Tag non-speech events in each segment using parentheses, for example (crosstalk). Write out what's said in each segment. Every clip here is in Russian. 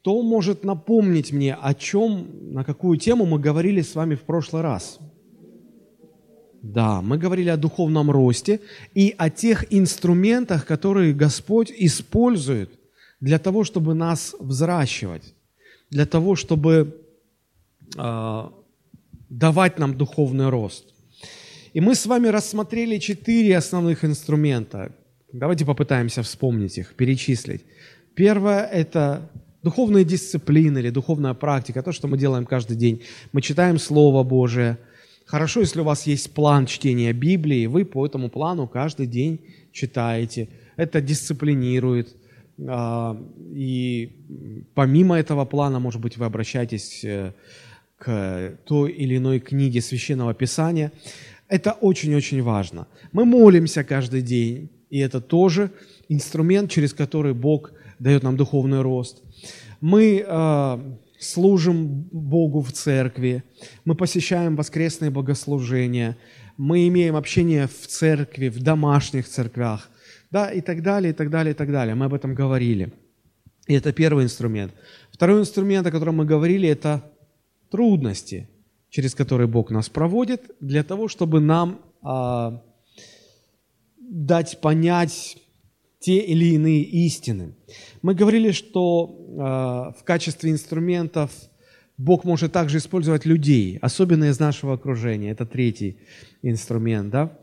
Кто может напомнить мне, о чем, на какую тему мы говорили с вами в прошлый раз? Да, мы говорили о духовном росте и о тех инструментах, которые Господь использует для того, чтобы нас взращивать, для того, чтобы э, давать нам духовный рост. И мы с вами рассмотрели четыре основных инструмента. Давайте попытаемся вспомнить их, перечислить. Первое – это духовная дисциплина или духовная практика, то, что мы делаем каждый день. Мы читаем Слово Божие. Хорошо, если у вас есть план чтения Библии, вы по этому плану каждый день читаете. Это дисциплинирует. А, и помимо этого плана, может быть, вы обращаетесь э, к той или иной книге Священного Писания. Это очень-очень важно. Мы молимся каждый день, и это тоже инструмент, через который Бог дает нам духовный рост. Мы э, служим Богу в церкви, мы посещаем воскресные богослужения, мы имеем общение в церкви, в домашних церквях, да, и так далее, и так далее, и так далее. Мы об этом говорили. И это первый инструмент. Второй инструмент, о котором мы говорили, это трудности, через которые Бог нас проводит, для того, чтобы нам а, дать понять те или иные истины. Мы говорили, что э, в качестве инструментов Бог может также использовать людей, особенно из нашего окружения. Это третий инструмент, да?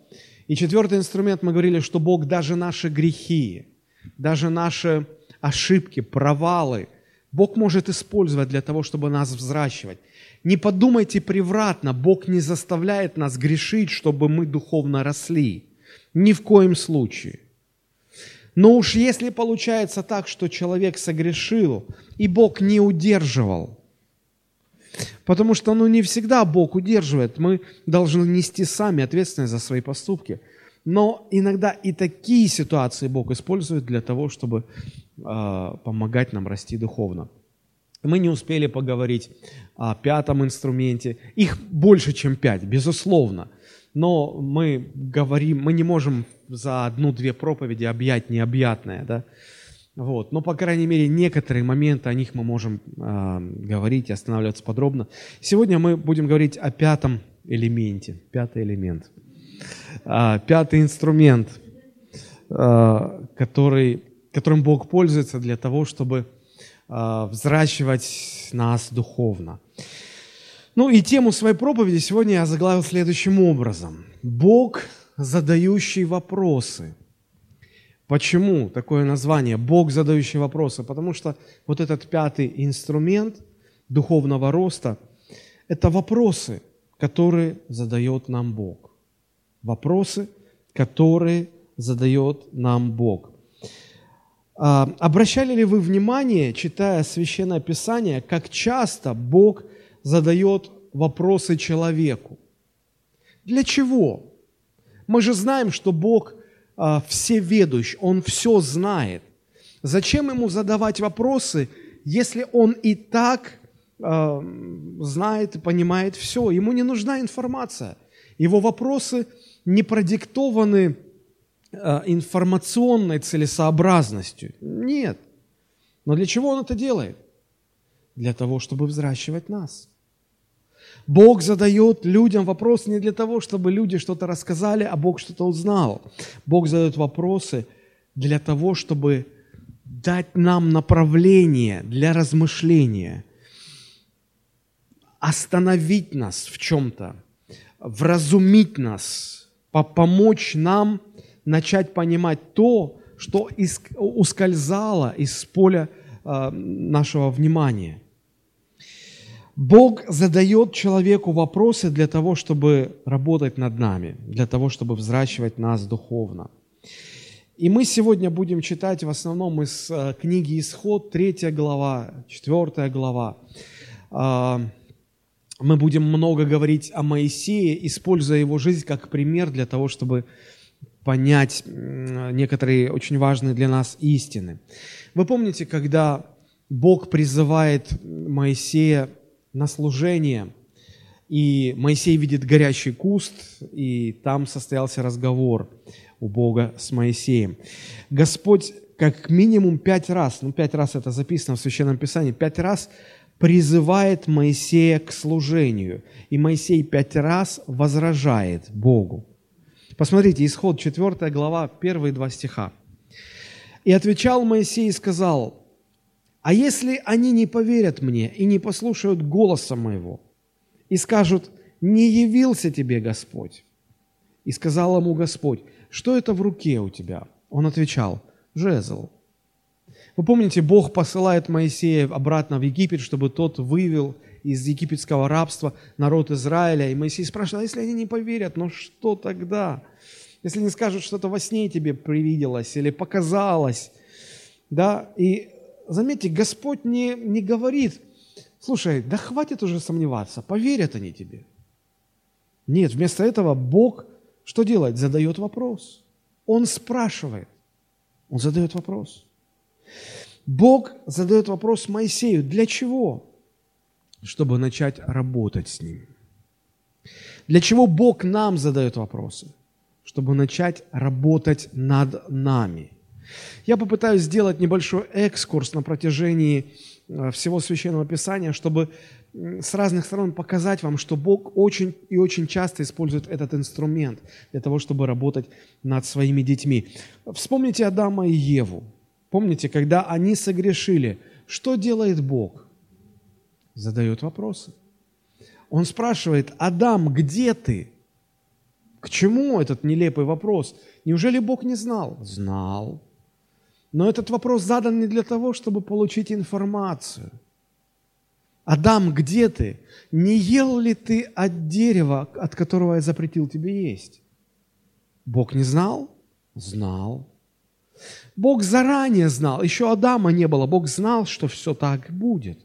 И четвертый инструмент, мы говорили, что Бог даже наши грехи, даже наши ошибки, провалы, Бог может использовать для того, чтобы нас взращивать. Не подумайте превратно, Бог не заставляет нас грешить, чтобы мы духовно росли. Ни в коем случае. Но уж если получается так, что человек согрешил, и Бог не удерживал, потому что ну, не всегда Бог удерживает, мы должны нести сами ответственность за свои поступки. Но иногда и такие ситуации Бог использует для того, чтобы э, помогать нам расти духовно. Мы не успели поговорить о пятом инструменте. Их больше, чем пять, безусловно но мы говорим, мы не можем за одну-две проповеди объять необъятное, да, вот. Но, по крайней мере, некоторые моменты, о них мы можем э, говорить и останавливаться подробно. Сегодня мы будем говорить о пятом элементе, пятый элемент, э, пятый инструмент, э, который, которым Бог пользуется для того, чтобы э, взращивать нас духовно. Ну и тему своей проповеди сегодня я заглавил следующим образом. Бог, задающий вопросы. Почему такое название? Бог, задающий вопросы. Потому что вот этот пятый инструмент духовного роста – это вопросы, которые задает нам Бог. Вопросы, которые задает нам Бог. А, обращали ли вы внимание, читая Священное Писание, как часто Бог – задает вопросы человеку. Для чего? Мы же знаем, что Бог а, всеведущ, Он все знает. Зачем Ему задавать вопросы, если Он и так а, знает и понимает все? Ему не нужна информация. Его вопросы не продиктованы а, информационной целесообразностью. Нет. Но для чего Он это делает? Для того, чтобы взращивать нас. Бог задает людям вопрос не для того, чтобы люди что-то рассказали, а Бог что-то узнал. Бог задает вопросы для того, чтобы дать нам направление для размышления, остановить нас в чем-то, вразумить нас, помочь нам начать понимать то, что ускользало из поля а, нашего внимания – Бог задает человеку вопросы для того, чтобы работать над нами, для того, чтобы взращивать нас духовно. И мы сегодня будем читать в основном из э, книги «Исход», 3 глава, 4 глава. А, мы будем много говорить о Моисее, используя его жизнь как пример для того, чтобы понять некоторые очень важные для нас истины. Вы помните, когда Бог призывает Моисея на служение, и Моисей видит горящий куст, и там состоялся разговор у Бога с Моисеем. Господь как минимум пять раз, ну пять раз это записано в Священном Писании, пять раз призывает Моисея к служению. И Моисей пять раз возражает Богу. Посмотрите, исход 4 глава, первые два стиха. «И отвечал Моисей и сказал, а если они не поверят мне и не послушают голоса моего, и скажут, не явился тебе Господь? И сказал ему Господь, что это в руке у тебя? Он отвечал, жезл. Вы помните, Бог посылает Моисея обратно в Египет, чтобы тот вывел из египетского рабства народ Израиля. И Моисей спрашивает, а если они не поверят, ну что тогда? Если не скажут, что-то во сне тебе привиделось или показалось. Да? И заметьте, Господь не, не говорит, слушай, да хватит уже сомневаться, поверят они тебе. Нет, вместо этого Бог что делает? Задает вопрос. Он спрашивает. Он задает вопрос. Бог задает вопрос Моисею. Для чего? Чтобы начать работать с ним. Для чего Бог нам задает вопросы? Чтобы начать работать над нами. Я попытаюсь сделать небольшой экскурс на протяжении э, всего Священного Писания, чтобы с разных сторон показать вам, что Бог очень и очень часто использует этот инструмент для того, чтобы работать над своими детьми. Вспомните Адама и Еву. Помните, когда они согрешили, что делает Бог? Задает вопросы. Он спрашивает, Адам, где ты? К чему этот нелепый вопрос? Неужели Бог не знал? Знал. Но этот вопрос задан не для того, чтобы получить информацию. Адам, где ты? Не ел ли ты от дерева, от которого я запретил тебе есть? Бог не знал? Знал. Бог заранее знал, еще Адама не было, Бог знал, что все так будет.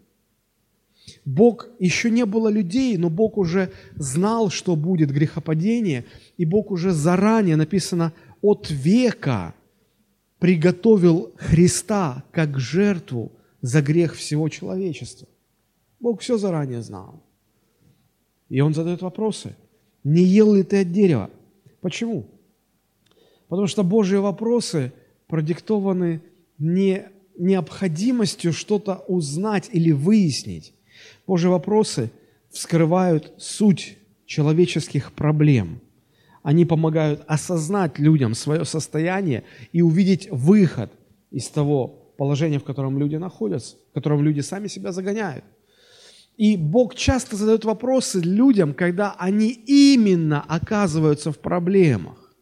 Бог, еще не было людей, но Бог уже знал, что будет грехопадение, и Бог уже заранее, написано, от века приготовил Христа как жертву за грех всего человечества. Бог все заранее знал. И Он задает вопросы. Не ел ли ты от дерева? Почему? Потому что Божьи вопросы – продиктованы не необходимостью что-то узнать или выяснить. Божьи вопросы вскрывают суть человеческих проблем. Они помогают осознать людям свое состояние и увидеть выход из того положения, в котором люди находятся, в котором люди сами себя загоняют. И Бог часто задает вопросы людям, когда они именно оказываются в проблемах.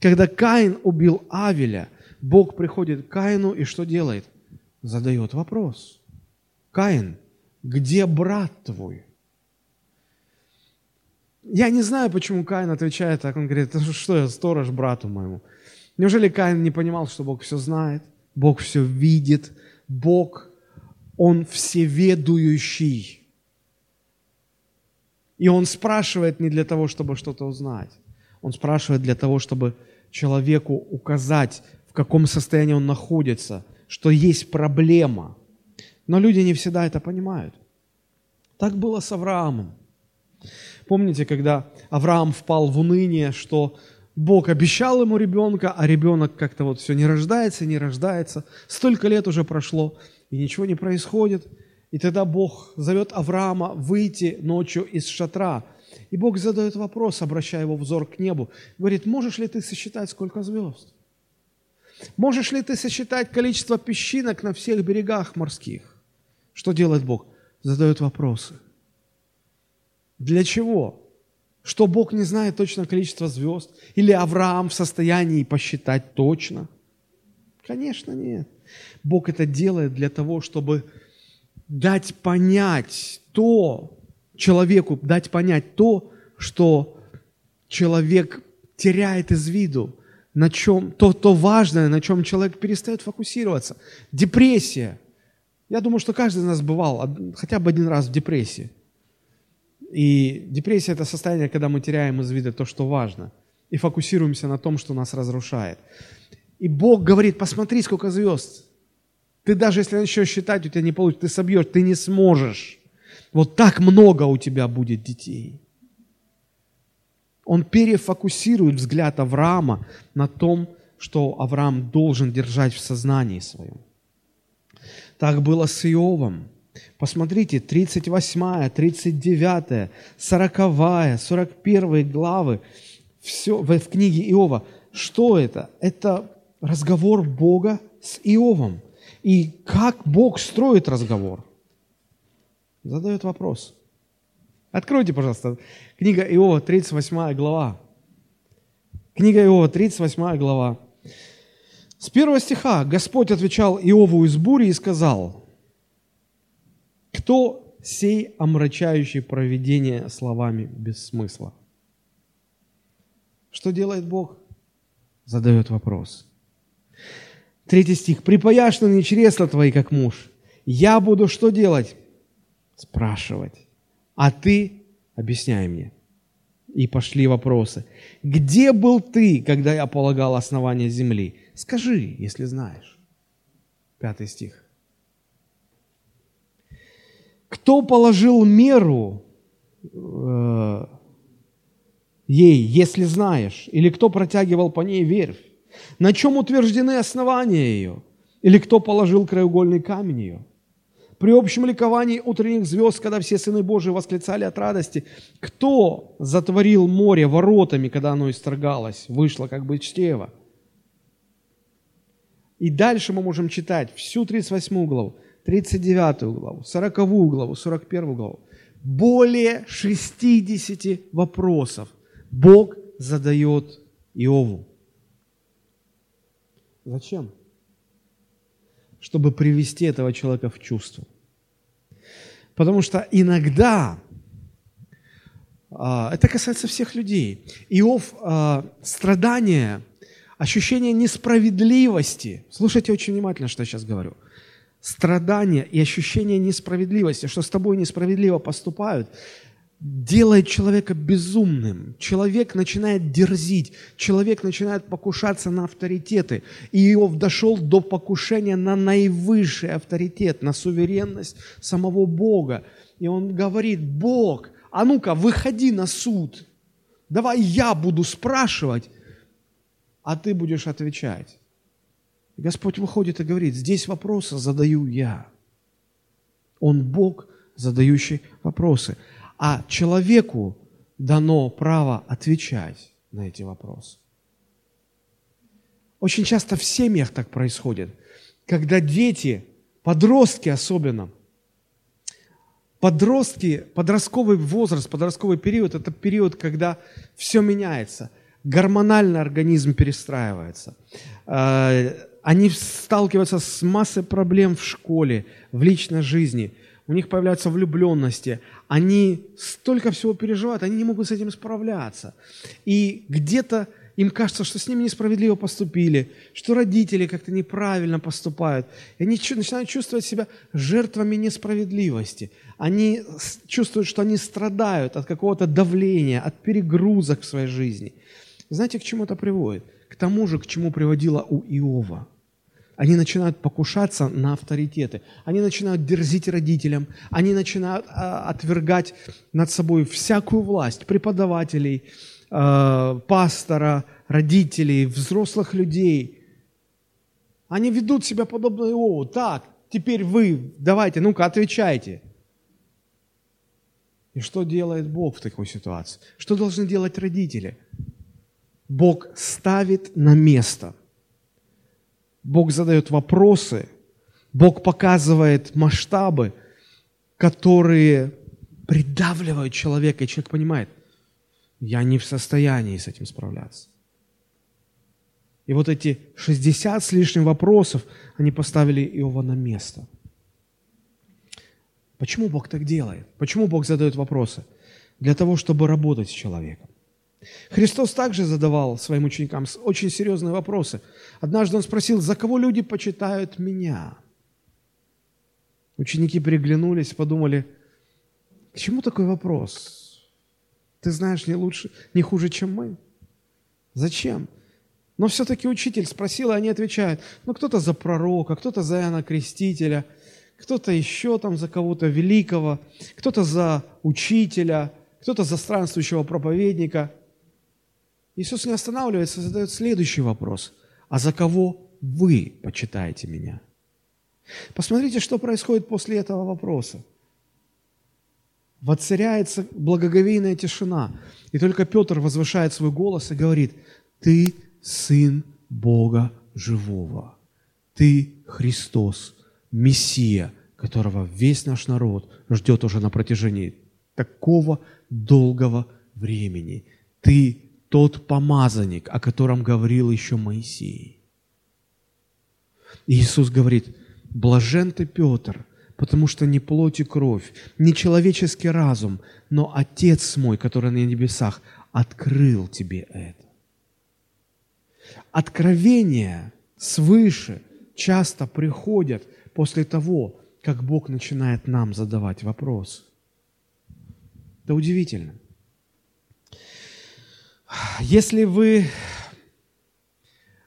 Когда Каин убил Авеля – Бог приходит к Каину и что делает? Задает вопрос. Каин, где брат твой? Я не знаю, почему Каин отвечает так. Он говорит, что я сторож брату моему. Неужели Каин не понимал, что Бог все знает? Бог все видит. Бог, Он всеведующий. И Он спрашивает не для того, чтобы что-то узнать. Он спрашивает для того, чтобы человеку указать каком состоянии он находится, что есть проблема. Но люди не всегда это понимают. Так было с Авраамом. Помните, когда Авраам впал в уныние, что Бог обещал ему ребенка, а ребенок как-то вот все не рождается, не рождается. Столько лет уже прошло, и ничего не происходит. И тогда Бог зовет Авраама выйти ночью из шатра. И Бог задает вопрос, обращая его взор к небу. Говорит, можешь ли ты сосчитать, сколько звезд? Можешь ли ты сосчитать количество песчинок на всех берегах морских? Что делает Бог? Задает вопросы. Для чего? Что Бог не знает точно количество звезд? Или Авраам в состоянии посчитать точно? Конечно, нет. Бог это делает для того, чтобы дать понять то, человеку дать понять то, что человек теряет из виду, на чем, то, то важное, на чем человек перестает фокусироваться. Депрессия. Я думаю, что каждый из нас бывал хотя бы один раз в депрессии. И депрессия – это состояние, когда мы теряем из вида то, что важно, и фокусируемся на том, что нас разрушает. И Бог говорит, посмотри, сколько звезд. Ты даже если начнешь считать, у тебя не получится, ты собьешь, ты не сможешь. Вот так много у тебя будет детей он перефокусирует взгляд Авраама на том, что Авраам должен держать в сознании своем. Так было с Иовом. Посмотрите, 38, 39, 40, 41 главы все, в, книге Иова. Что это? Это разговор Бога с Иовом. И как Бог строит разговор? Задает вопрос. Откройте, пожалуйста, книга Иова, 38 глава. Книга Иова, 38 глава. С первого стиха Господь отвечал Иову из бури и сказал, «Кто сей омрачающий проведение словами без смысла?» Что делает Бог? Задает вопрос. Третий стих. «Припаяшь на чресла твои, как муж. Я буду что делать?» Спрашивать. А ты объясняй мне. И пошли вопросы. Где был ты, когда я полагал основание земли? Скажи, если знаешь. Пятый стих. Кто положил меру э, ей, если знаешь? Или кто протягивал по ней верфь? На чем утверждены основания ее? Или кто положил краеугольный камень ее? При общем ликовании утренних звезд, когда все сыны Божии восклицали от радости, кто затворил море воротами, когда оно исторгалось, вышло как бы чтево? И дальше мы можем читать всю 38 главу, 39 главу, 40 главу, 41 главу. Более 60 вопросов Бог задает Иову. Зачем? Чтобы привести этого человека в чувство. Потому что иногда, а, это касается всех людей, Иов а, страдания ощущение несправедливости. Слушайте очень внимательно, что я сейчас говорю. Страдания и ощущение несправедливости, что с тобой несправедливо поступают, делает человека безумным. Человек начинает дерзить, человек начинает покушаться на авторитеты. И Иов дошел до покушения на наивысший авторитет, на суверенность самого Бога. И он говорит, Бог, а ну-ка, выходи на суд. Давай я буду спрашивать, а ты будешь отвечать. И Господь выходит и говорит, здесь вопросы задаю я. Он Бог, задающий вопросы. А человеку дано право отвечать на эти вопросы. Очень часто в семьях так происходит, когда дети, подростки особенно, подростки, подростковый возраст, подростковый период – это период, когда все меняется – гормонально организм перестраивается. Они сталкиваются с массой проблем в школе, в личной жизни. У них появляются влюбленности. Они столько всего переживают, они не могут с этим справляться. И где-то им кажется, что с ними несправедливо поступили, что родители как-то неправильно поступают. И они начинают чувствовать себя жертвами несправедливости. Они чувствуют, что они страдают от какого-то давления, от перегрузок в своей жизни – знаете, к чему это приводит? К тому же, к чему приводило у Иова. Они начинают покушаться на авторитеты. Они начинают дерзить родителям. Они начинают а, отвергать над собой всякую власть преподавателей, а, пастора, родителей, взрослых людей. Они ведут себя подобно Иову. Так, теперь вы, давайте, ну-ка, отвечайте. И что делает Бог в такой ситуации? Что должны делать родители? Бог ставит на место. Бог задает вопросы, Бог показывает масштабы, которые придавливают человека, и человек понимает, я не в состоянии с этим справляться. И вот эти 60 с лишним вопросов, они поставили Иова на место. Почему Бог так делает? Почему Бог задает вопросы? Для того, чтобы работать с человеком. Христос также задавал своим ученикам очень серьезные вопросы. Однажды он спросил, за кого люди почитают меня? Ученики переглянулись, подумали, к чему такой вопрос? Ты знаешь не лучше, не хуже, чем мы. Зачем? Но все-таки учитель спросил, и они отвечают, ну кто-то за пророка, кто-то за Иоанна Крестителя, кто-то еще там за кого-то великого, кто-то за учителя, кто-то за странствующего проповедника – Иисус не останавливается, задает следующий вопрос. а за кого вы почитаете меня? Посмотрите, что происходит после этого вопроса. Воцаряется благоговейная тишина. И только Петр возвышает свой голос и говорит, «Ты Сын Бога Живого. Ты Христос, Мессия, которого весь наш народ ждет уже на протяжении такого долгого времени. Ты тот помазанник, о котором говорил еще Моисей. Иисус говорит, блажен ты, Петр, потому что не плоть и кровь, не человеческий разум, но Отец мой, который на небесах, открыл тебе это. Откровения свыше часто приходят после того, как Бог начинает нам задавать вопросы. Это удивительно. Если вы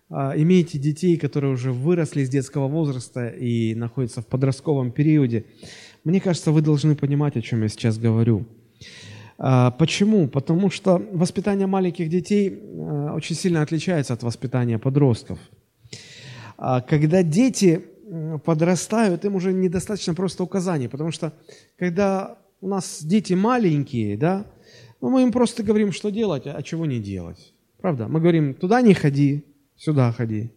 а, имеете детей, которые уже выросли из детского возраста и находятся в подростковом периоде, мне кажется, вы должны понимать, о чем я сейчас говорю. А, почему? Потому что воспитание маленьких детей а, очень сильно отличается от воспитания подростков. Когда дети подрастают, им уже недостаточно просто указаний, потому что когда у нас дети маленькие, да, ну, мы им просто говорим, что делать, а чего не делать. Правда? Мы говорим, туда не ходи, сюда ходи.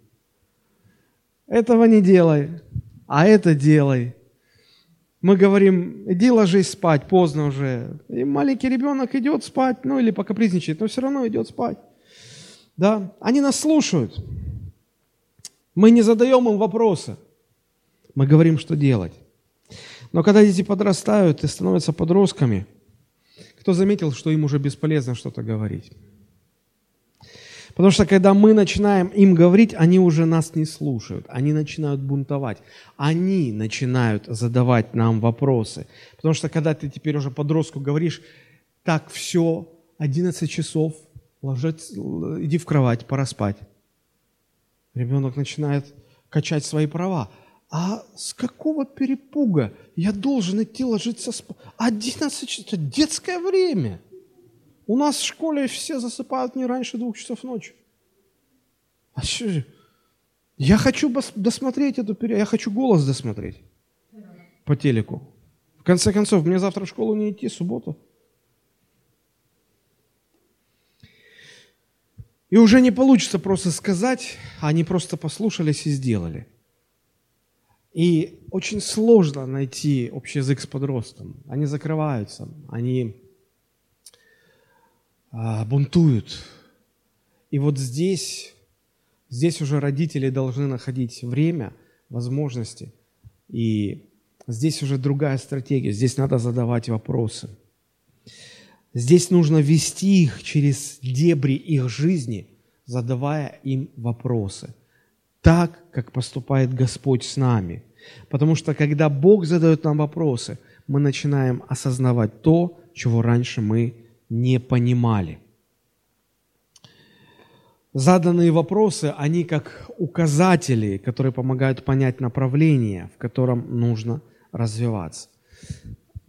Этого не делай, а это делай. Мы говорим, иди ложись спать, поздно уже. И маленький ребенок идет спать, ну или пока призничает, но все равно идет спать. Да? Они нас слушают. Мы не задаем им вопросы. Мы говорим, что делать. Но когда дети подрастают и становятся подростками – кто заметил, что им уже бесполезно что-то говорить? Потому что когда мы начинаем им говорить, они уже нас не слушают, они начинают бунтовать, они начинают задавать нам вопросы. Потому что когда ты теперь уже подростку говоришь, так, все, 11 часов, ложись, иди в кровать, пора спать. Ребенок начинает качать свои права. А с какого перепуга я должен идти ложиться спать? 11 часов, детское время. У нас в школе все засыпают не раньше двух часов ночи. А что же? Я хочу досмотреть эту передачу, я хочу голос досмотреть по телеку. В конце концов, мне завтра в школу не идти, суббота. И уже не получится просто сказать, а они просто послушались и сделали – и очень сложно найти общий язык с подростком. Они закрываются, они а, бунтуют. И вот здесь, здесь уже родители должны находить время, возможности. И здесь уже другая стратегия. Здесь надо задавать вопросы. Здесь нужно вести их через дебри их жизни, задавая им вопросы – так, как поступает Господь с нами. Потому что когда Бог задает нам вопросы, мы начинаем осознавать то, чего раньше мы не понимали. Заданные вопросы, они как указатели, которые помогают понять направление, в котором нужно развиваться.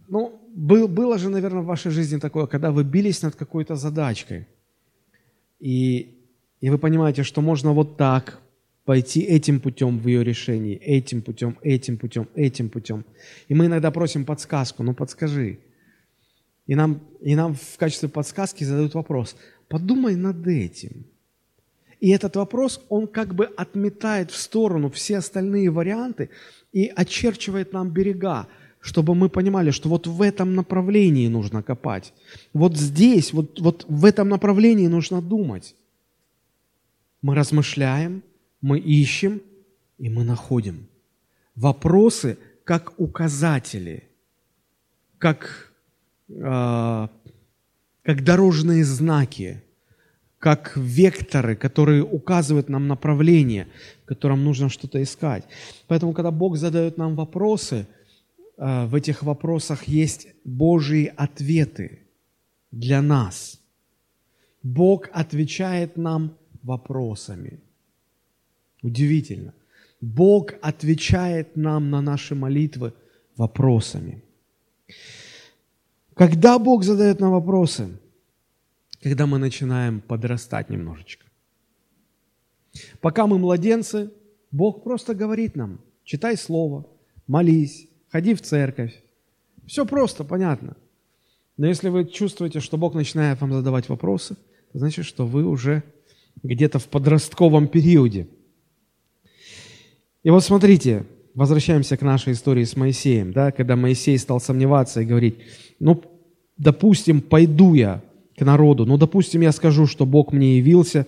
Ну, был, было же, наверное, в вашей жизни такое, когда вы бились над какой-то задачкой, и, и вы понимаете, что можно вот так, пойти этим путем в ее решении, этим путем, этим путем, этим путем. И мы иногда просим подсказку, ну подскажи. И нам, и нам в качестве подсказки задают вопрос, подумай над этим. И этот вопрос, он как бы отметает в сторону все остальные варианты и очерчивает нам берега, чтобы мы понимали, что вот в этом направлении нужно копать. Вот здесь, вот, вот в этом направлении нужно думать. Мы размышляем, мы ищем и мы находим. Вопросы как указатели, как, э, как дорожные знаки, как векторы, которые указывают нам направление, в котором нужно что-то искать. Поэтому, когда Бог задает нам вопросы, э, в этих вопросах есть Божьи ответы для нас. Бог отвечает нам вопросами – Удивительно. Бог отвечает нам на наши молитвы вопросами. Когда Бог задает нам вопросы? Когда мы начинаем подрастать немножечко. Пока мы младенцы, Бог просто говорит нам, читай Слово, молись, ходи в церковь. Все просто, понятно. Но если вы чувствуете, что Бог начинает вам задавать вопросы, значит, что вы уже где-то в подростковом периоде. И вот смотрите, возвращаемся к нашей истории с Моисеем, да, когда Моисей стал сомневаться и говорить, ну, допустим, пойду я к народу, ну, допустим, я скажу, что Бог мне явился,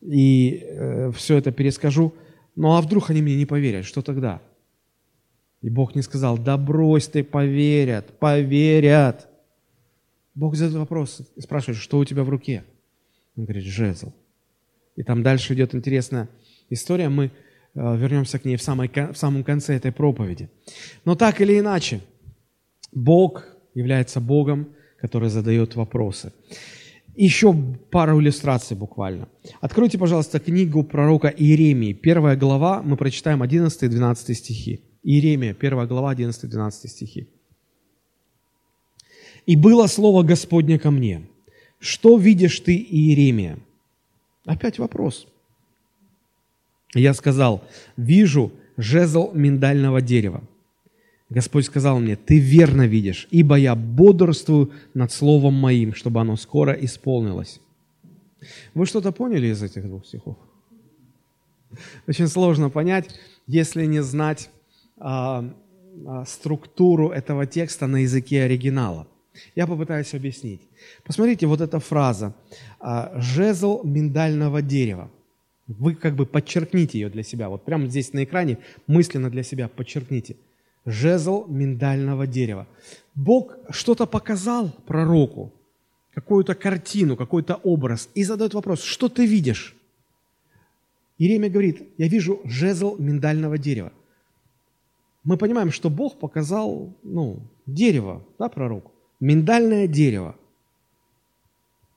и э, все это перескажу, ну, а вдруг они мне не поверят, что тогда? И Бог не сказал, да брось ты, поверят, поверят. Бог задает вопрос и спрашивает, что у тебя в руке? Он говорит, жезл. И там дальше идет интересная история, мы вернемся к ней в, самой, в самом конце этой проповеди. Но так или иначе, Бог является Богом, который задает вопросы. Еще пару иллюстраций буквально. Откройте, пожалуйста, книгу пророка Иеремии. Первая глава, мы прочитаем 11 и 12 стихи. Иеремия, первая глава, 11 и 12 стихи. «И было слово Господне ко мне, что видишь ты, Иеремия?» Опять вопрос. Я сказал, вижу жезл миндального дерева. Господь сказал мне, ты верно видишь, ибо я бодрствую над словом моим, чтобы оно скоро исполнилось. Вы что-то поняли из этих двух стихов? Очень сложно понять, если не знать а, а, структуру этого текста на языке оригинала. Я попытаюсь объяснить. Посмотрите, вот эта фраза а, «жезл миндального дерева». Вы как бы подчеркните ее для себя. Вот прямо здесь на экране мысленно для себя подчеркните. Жезл миндального дерева. Бог что-то показал пророку, какую-то картину, какой-то образ, и задает вопрос, что ты видишь? Иеремия говорит, я вижу жезл миндального дерева. Мы понимаем, что Бог показал ну, дерево да, пророку миндальное дерево,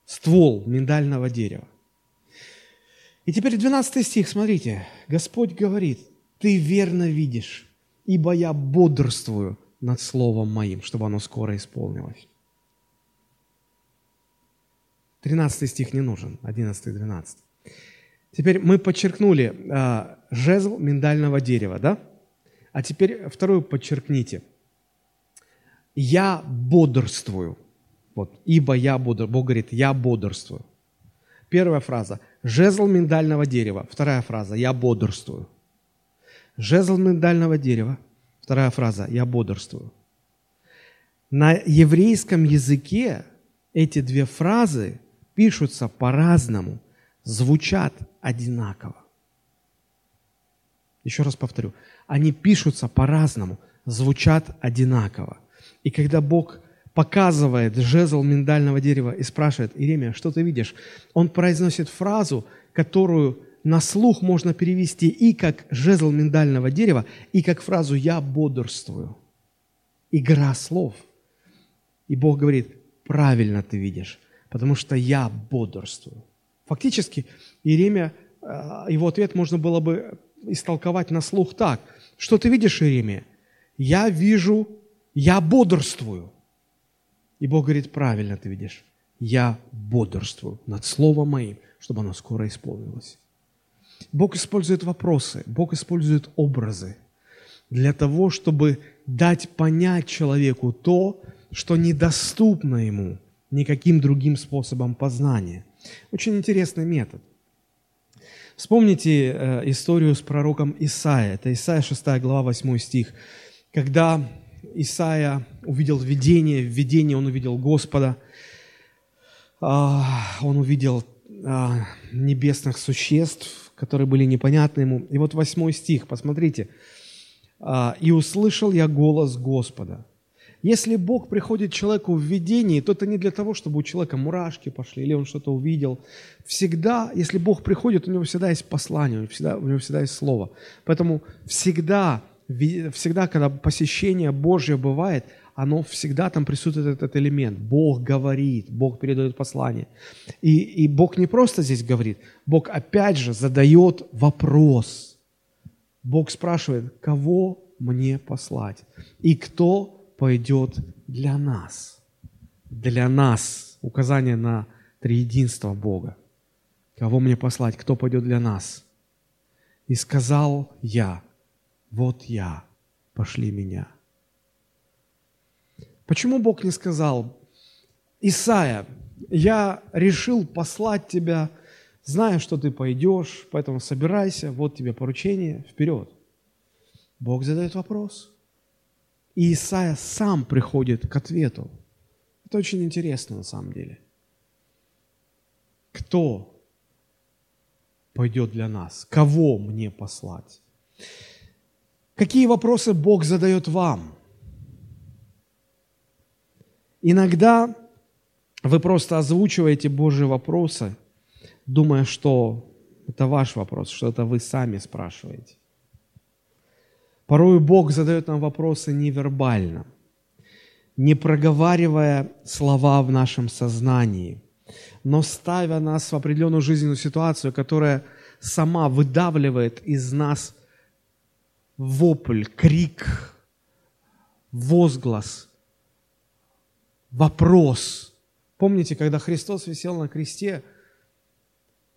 ствол миндального дерева. И теперь 12 стих, смотрите, Господь говорит, ты верно видишь, ибо я бодрствую над словом моим, чтобы оно скоро исполнилось. 13 стих не нужен, 11 и 12. Теперь мы подчеркнули э, жезл миндального дерева, да? А теперь вторую подчеркните – я бодрствую. Вот, ибо я бодрствую. Бог говорит, я бодрствую. Первая фраза – жезл миндального дерева. Вторая фраза – я бодрствую. Жезл миндального дерева. Вторая фраза – я бодрствую. На еврейском языке эти две фразы пишутся по-разному, звучат одинаково. Еще раз повторю, они пишутся по-разному, звучат одинаково. И когда Бог показывает жезл миндального дерева и спрашивает, Иеремия, что ты видишь? Он произносит фразу, которую на слух можно перевести и как жезл миндального дерева, и как фразу «я бодрствую». Игра слов. И Бог говорит, правильно ты видишь, потому что я бодрствую. Фактически, Иеремия, э, его ответ можно было бы истолковать на слух так. Что ты видишь, Иеремия? Я вижу я бодрствую. И Бог говорит, правильно ты видишь, я бодрствую над Словом Моим, чтобы оно скоро исполнилось. Бог использует вопросы, Бог использует образы для того, чтобы дать понять человеку то, что недоступно ему никаким другим способом познания. Очень интересный метод. Вспомните э, историю с пророком Исаия. Это Исаия 6 глава 8 стих. Когда Исаия увидел видение, в видении он увидел Господа, а, он увидел а, небесных существ, которые были непонятны ему. И вот восьмой стих, посмотрите. А, «И услышал я голос Господа». Если Бог приходит человеку в видении, то это не для того, чтобы у человека мурашки пошли или он что-то увидел. Всегда, если Бог приходит, у него всегда есть послание, у него всегда, у него всегда есть слово. Поэтому всегда всегда, когда посещение Божье бывает, оно всегда там присутствует этот элемент. Бог говорит, Бог передает послание. И, и Бог не просто здесь говорит, Бог опять же задает вопрос. Бог спрашивает, кого мне послать? И кто пойдет для нас? Для нас. Указание на триединство Бога. Кого мне послать? Кто пойдет для нас? И сказал я, вот я, пошли меня. Почему Бог не сказал, Исаия, я решил послать тебя, зная, что ты пойдешь, поэтому собирайся, вот тебе поручение, вперед. Бог задает вопрос. И Исаия сам приходит к ответу. Это очень интересно на самом деле. Кто пойдет для нас? Кого мне послать? Какие вопросы Бог задает вам? Иногда вы просто озвучиваете Божьи вопросы, думая, что это ваш вопрос, что это вы сами спрашиваете. Порой Бог задает нам вопросы невербально, не проговаривая слова в нашем сознании, но ставя нас в определенную жизненную ситуацию, которая сама выдавливает из нас вопль, крик, возглас, вопрос. Помните, когда Христос висел на кресте,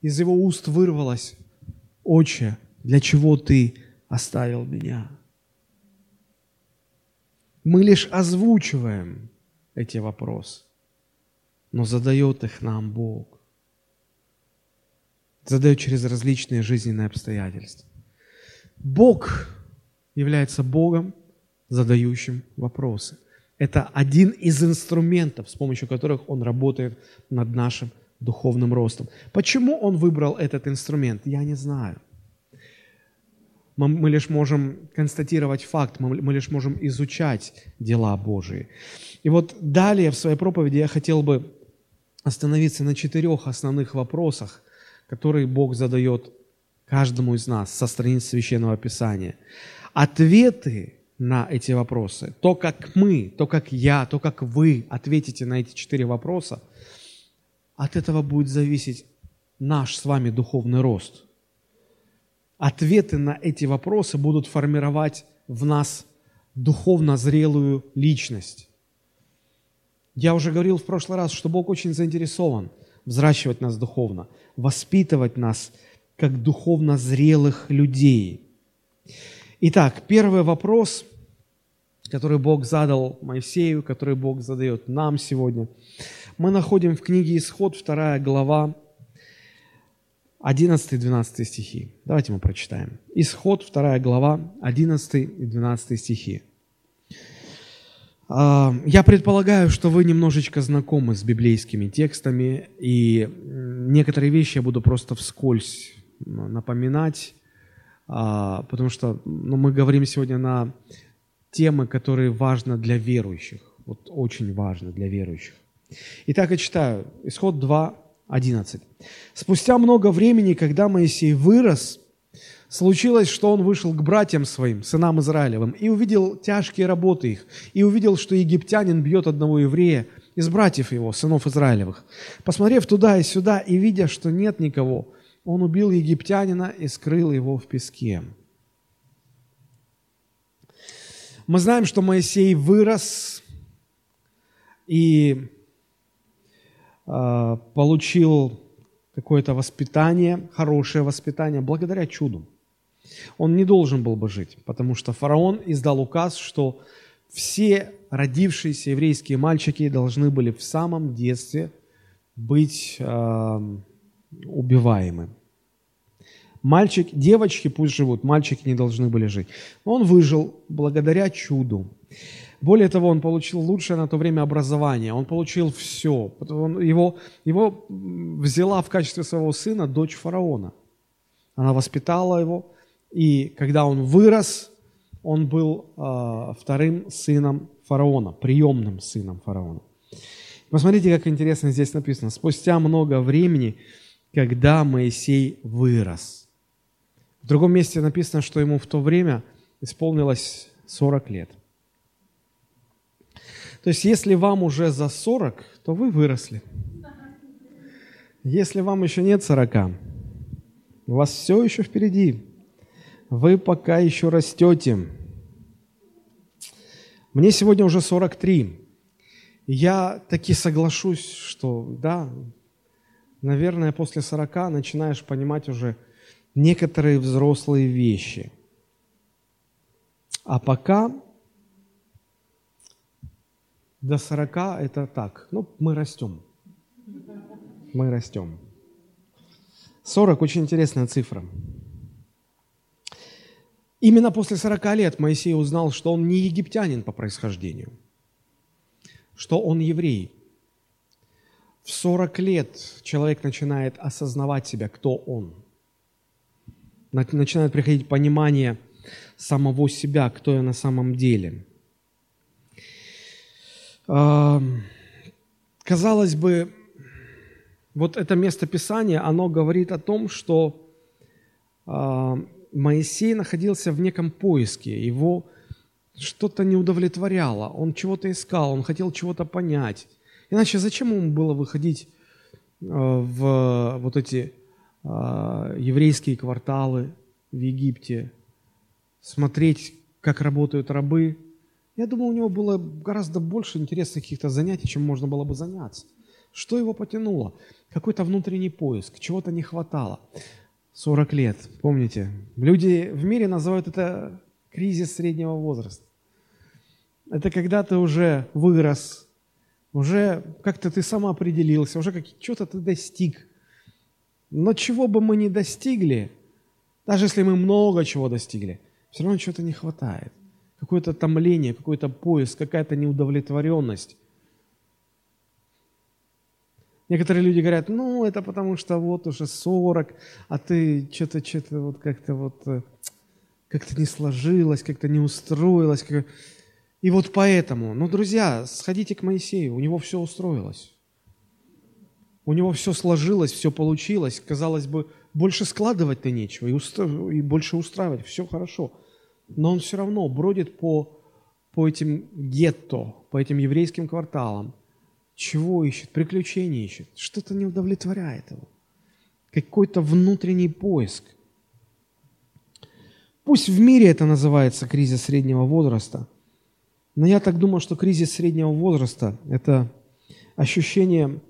из его уст вырвалось, «Отче, для чего ты оставил меня?» Мы лишь озвучиваем эти вопросы, но задает их нам Бог. Задает через различные жизненные обстоятельства. Бог является Богом, задающим вопросы. Это один из инструментов, с помощью которых Он работает над нашим духовным ростом. Почему Он выбрал этот инструмент, я не знаю – мы, лишь можем констатировать факт, мы лишь можем изучать дела Божии. И вот далее в своей проповеди я хотел бы остановиться на четырех основных вопросах, которые Бог задает каждому из нас со страниц Священного Писания. Ответы на эти вопросы, то, как мы, то, как я, то, как вы ответите на эти четыре вопроса, от этого будет зависеть наш с вами духовный рост – ответы на эти вопросы будут формировать в нас духовно зрелую личность. Я уже говорил в прошлый раз, что Бог очень заинтересован взращивать нас духовно, воспитывать нас как духовно зрелых людей. Итак, первый вопрос, который Бог задал Моисею, который Бог задает нам сегодня, мы находим в книге Исход, 2 глава, 11 и 12 стихи. Давайте мы прочитаем. Исход, 2 глава, 11 и 12 стихи. А, я предполагаю, что вы немножечко знакомы с библейскими текстами, и некоторые вещи я буду просто вскользь напоминать, потому что ну, мы говорим сегодня на темы, которые важны для верующих. Вот очень важны для верующих. Итак, я читаю. Исход 2, 11. Спустя много времени, когда Моисей вырос, случилось, что он вышел к братьям своим, сынам Израилевым, и увидел тяжкие работы их, и увидел, что египтянин бьет одного еврея из братьев его, сынов Израилевых. Посмотрев туда и сюда, и видя, что нет никого, он убил египтянина и скрыл его в песке. Мы знаем, что Моисей вырос, и Э, получил какое-то воспитание, хорошее воспитание, благодаря чуду. Он не должен был бы жить, потому что фараон издал указ, что все родившиеся еврейские мальчики должны были в самом детстве быть э, убиваемы. Мальчик, девочки пусть живут, мальчики не должны были жить. Но он выжил благодаря чуду. Более того, он получил лучшее на то время образование, он получил все. Он, его, его взяла в качестве своего сына дочь фараона. Она воспитала его, и когда он вырос, он был э, вторым сыном фараона, приемным сыном фараона. Посмотрите, как интересно здесь написано. Спустя много времени, когда Моисей вырос. В другом месте написано, что ему в то время исполнилось 40 лет. То есть, если вам уже за 40, то вы выросли. Если вам еще нет 40, у вас все еще впереди. Вы пока еще растете. Мне сегодня уже 43. Я таки соглашусь, что да, наверное, после 40 начинаешь понимать уже некоторые взрослые вещи. А пока до 40 это так. Ну, мы растем. Мы растем. 40 очень интересная цифра. Именно после 40 лет Моисей узнал, что он не египтянин по происхождению, что он еврей. В 40 лет человек начинает осознавать себя, кто он. Начинает приходить понимание самого себя, кто я на самом деле. Казалось бы, вот это место Писания, оно говорит о том, что Моисей находился в неком поиске, его что-то не удовлетворяло, он чего-то искал, он хотел чего-то понять. Иначе зачем ему было выходить э, в вот эти э, еврейские кварталы в Египте, смотреть, как работают рабы? Я думаю, у него было гораздо больше интересных каких-то занятий, чем можно было бы заняться. Что его потянуло? Какой-то внутренний поиск, чего-то не хватало. 40 лет, помните? Люди в мире называют это кризис среднего возраста. Это когда ты уже вырос, уже как-то ты сам определился, уже как, что-то ты достиг. Но чего бы мы ни достигли, даже если мы много чего достигли, все равно чего-то не хватает. Какое-то томление, какой-то поиск, какая-то неудовлетворенность. Некоторые люди говорят, ну, это потому что вот уже 40, а ты что-то, что-то вот как-то вот, э, как-то не сложилось, как-то не устроилось. Как... И вот поэтому, ну, друзья, сходите к Моисею, у него все устроилось. У него все сложилось, все получилось. Казалось бы, больше складывать-то нечего и, устра... и больше устраивать, все хорошо. Но он все равно бродит по, по этим гетто, по этим еврейским кварталам – чего ищет? Приключений ищет. Что-то не удовлетворяет его. Какой-то внутренний поиск. Пусть в мире это называется кризис среднего возраста, но я так думаю, что кризис среднего возраста – это ощущение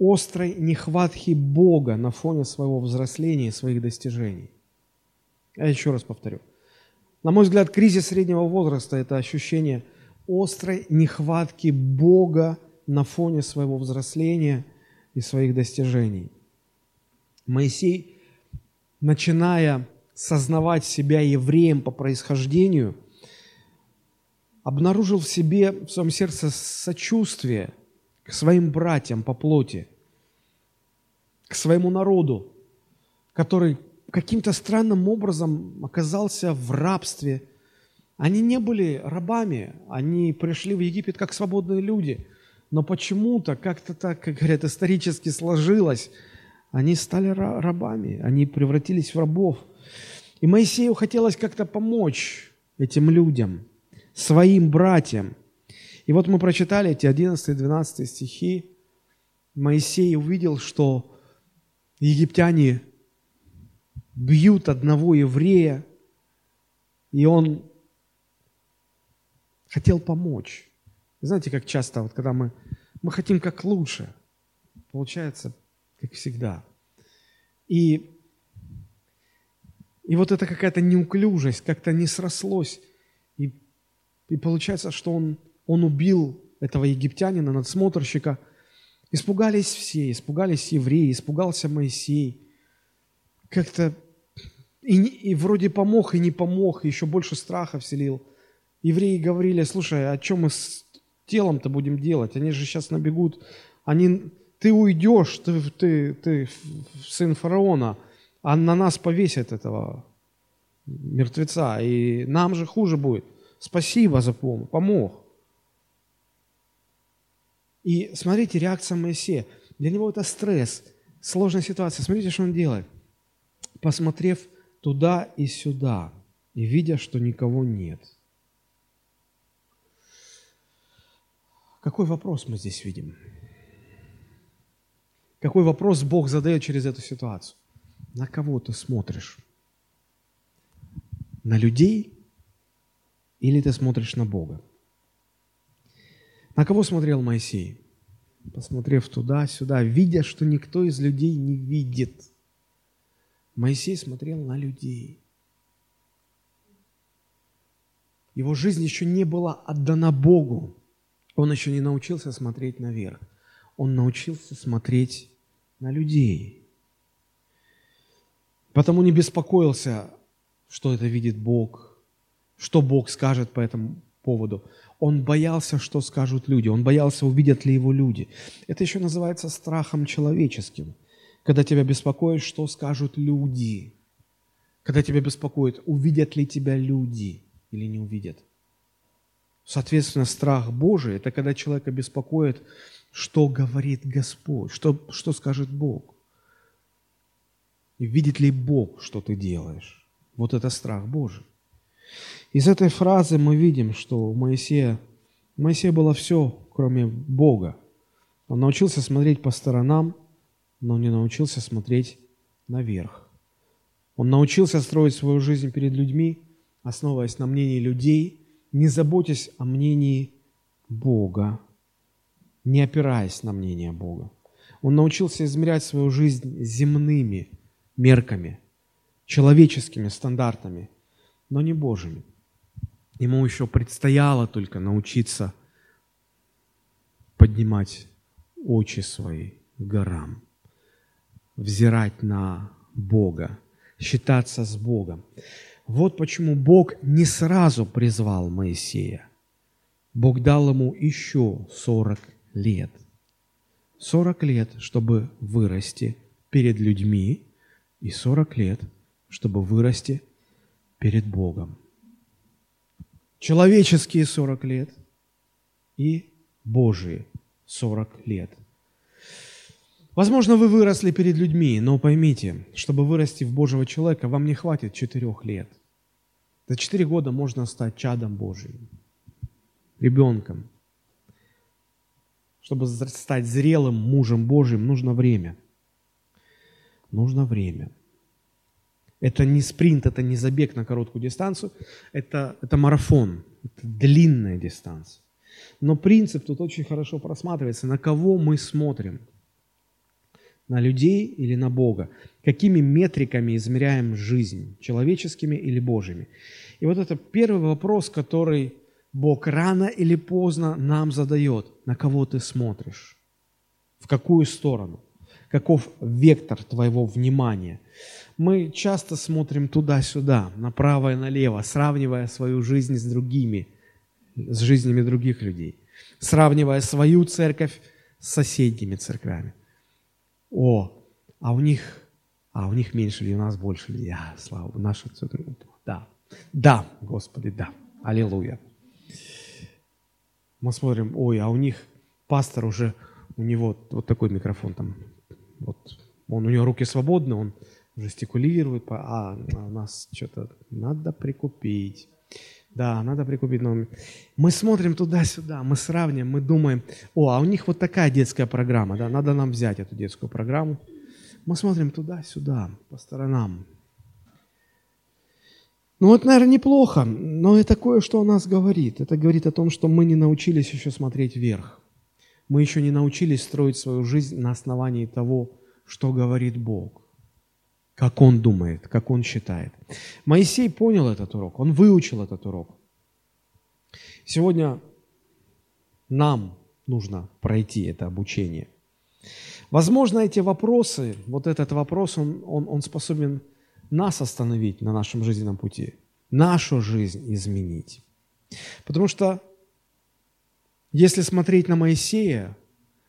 острой нехватки Бога на фоне своего взросления и своих достижений. Я еще раз повторю. На мой взгляд, кризис среднего возраста – это ощущение острой нехватки Бога на фоне своего взросления и своих достижений. Моисей, начиная сознавать себя евреем по происхождению, обнаружил в себе, в своем сердце сочувствие к своим братьям по плоти, к своему народу, который каким-то странным образом оказался в рабстве. Они не были рабами, они пришли в Египет как свободные люди – но почему-то, как-то так, как говорят, исторически сложилось, они стали рабами, они превратились в рабов. И Моисею хотелось как-то помочь этим людям, своим братьям. И вот мы прочитали эти 11-12 стихи. Моисей увидел, что египтяне бьют одного еврея, и он хотел помочь. Знаете, как часто, вот когда мы, мы хотим как лучше, получается, как всегда. И, и вот это какая-то неуклюжесть, как-то не срослось. И, и получается, что он, он убил этого египтянина, надсмотрщика. Испугались все, испугались евреи, испугался Моисей. Как-то и, и вроде помог, и не помог, еще больше страха вселил. Евреи говорили, слушай, а чем мы телом-то будем делать? Они же сейчас набегут. Они, ты уйдешь, ты, ты, ты сын фараона, а на нас повесят этого мертвеца, и нам же хуже будет. Спасибо за помощь, помог. И смотрите, реакция Моисея. Для него это стресс, сложная ситуация. Смотрите, что он делает. Посмотрев туда и сюда, и видя, что никого нет – Какой вопрос мы здесь видим? Какой вопрос Бог задает через эту ситуацию? На кого ты смотришь? На людей или ты смотришь на Бога? На кого смотрел Моисей? Посмотрев туда-сюда, видя, что никто из людей не видит. Моисей смотрел на людей. Его жизнь еще не была отдана Богу. Он еще не научился смотреть наверх. Он научился смотреть на людей. Потому не беспокоился, что это видит Бог, что Бог скажет по этому поводу. Он боялся, что скажут люди. Он боялся, увидят ли его люди. Это еще называется страхом человеческим. Когда тебя беспокоит, что скажут люди. Когда тебя беспокоит, увидят ли тебя люди или не увидят. Соответственно, страх Божий – это когда человека беспокоит, что говорит Господь, что, что скажет Бог. И видит ли Бог, что ты делаешь. Вот это страх Божий. Из этой фразы мы видим, что у Моисея, у Моисея было все, кроме Бога. Он научился смотреть по сторонам, но не научился смотреть наверх. Он научился строить свою жизнь перед людьми, основываясь на мнении людей, не заботясь о мнении Бога, не опираясь на мнение Бога. Он научился измерять свою жизнь земными мерками, человеческими стандартами, но не Божьими. Ему еще предстояло только научиться поднимать очи свои к горам, взирать на Бога, считаться с Богом. Вот почему Бог не сразу призвал Моисея. Бог дал ему еще 40 лет. 40 лет, чтобы вырасти перед людьми, и 40 лет, чтобы вырасти перед Богом. Человеческие 40 лет и Божие 40 лет. Возможно, вы выросли перед людьми, но поймите, чтобы вырасти в Божьего человека, вам не хватит четырех лет. За четыре года можно стать чадом Божьим, ребенком. Чтобы стать зрелым мужем Божьим, нужно время. Нужно время. Это не спринт, это не забег на короткую дистанцию, это, это марафон, это длинная дистанция. Но принцип тут очень хорошо просматривается, на кого мы смотрим – на людей или на Бога? Какими метриками измеряем жизнь, человеческими или Божьими? И вот это первый вопрос, который Бог рано или поздно нам задает. На кого ты смотришь? В какую сторону? Каков вектор твоего внимания? Мы часто смотрим туда-сюда, направо и налево, сравнивая свою жизнь с другими, с жизнями других людей, сравнивая свою церковь с соседними церквями о, а у них, а у них меньше ли, у нас больше ли. Я, слава наша Да, да, Господи, да. Аллилуйя. Мы смотрим, ой, а у них пастор уже, у него вот такой микрофон там, вот, он, у него руки свободны, он жестикулирует, а, а у нас что-то надо прикупить. Да, надо прикупить новый. Мы смотрим туда-сюда, мы сравниваем, мы думаем, о, а у них вот такая детская программа, да, надо нам взять эту детскую программу. Мы смотрим туда-сюда, по сторонам. Ну вот, наверное, неплохо, но это кое-что о нас говорит. Это говорит о том, что мы не научились еще смотреть вверх. Мы еще не научились строить свою жизнь на основании того, что говорит Бог как он думает, как он считает. Моисей понял этот урок, он выучил этот урок. Сегодня нам нужно пройти это обучение. Возможно, эти вопросы, вот этот вопрос, он, он, он способен нас остановить на нашем жизненном пути, нашу жизнь изменить. Потому что если смотреть на Моисея,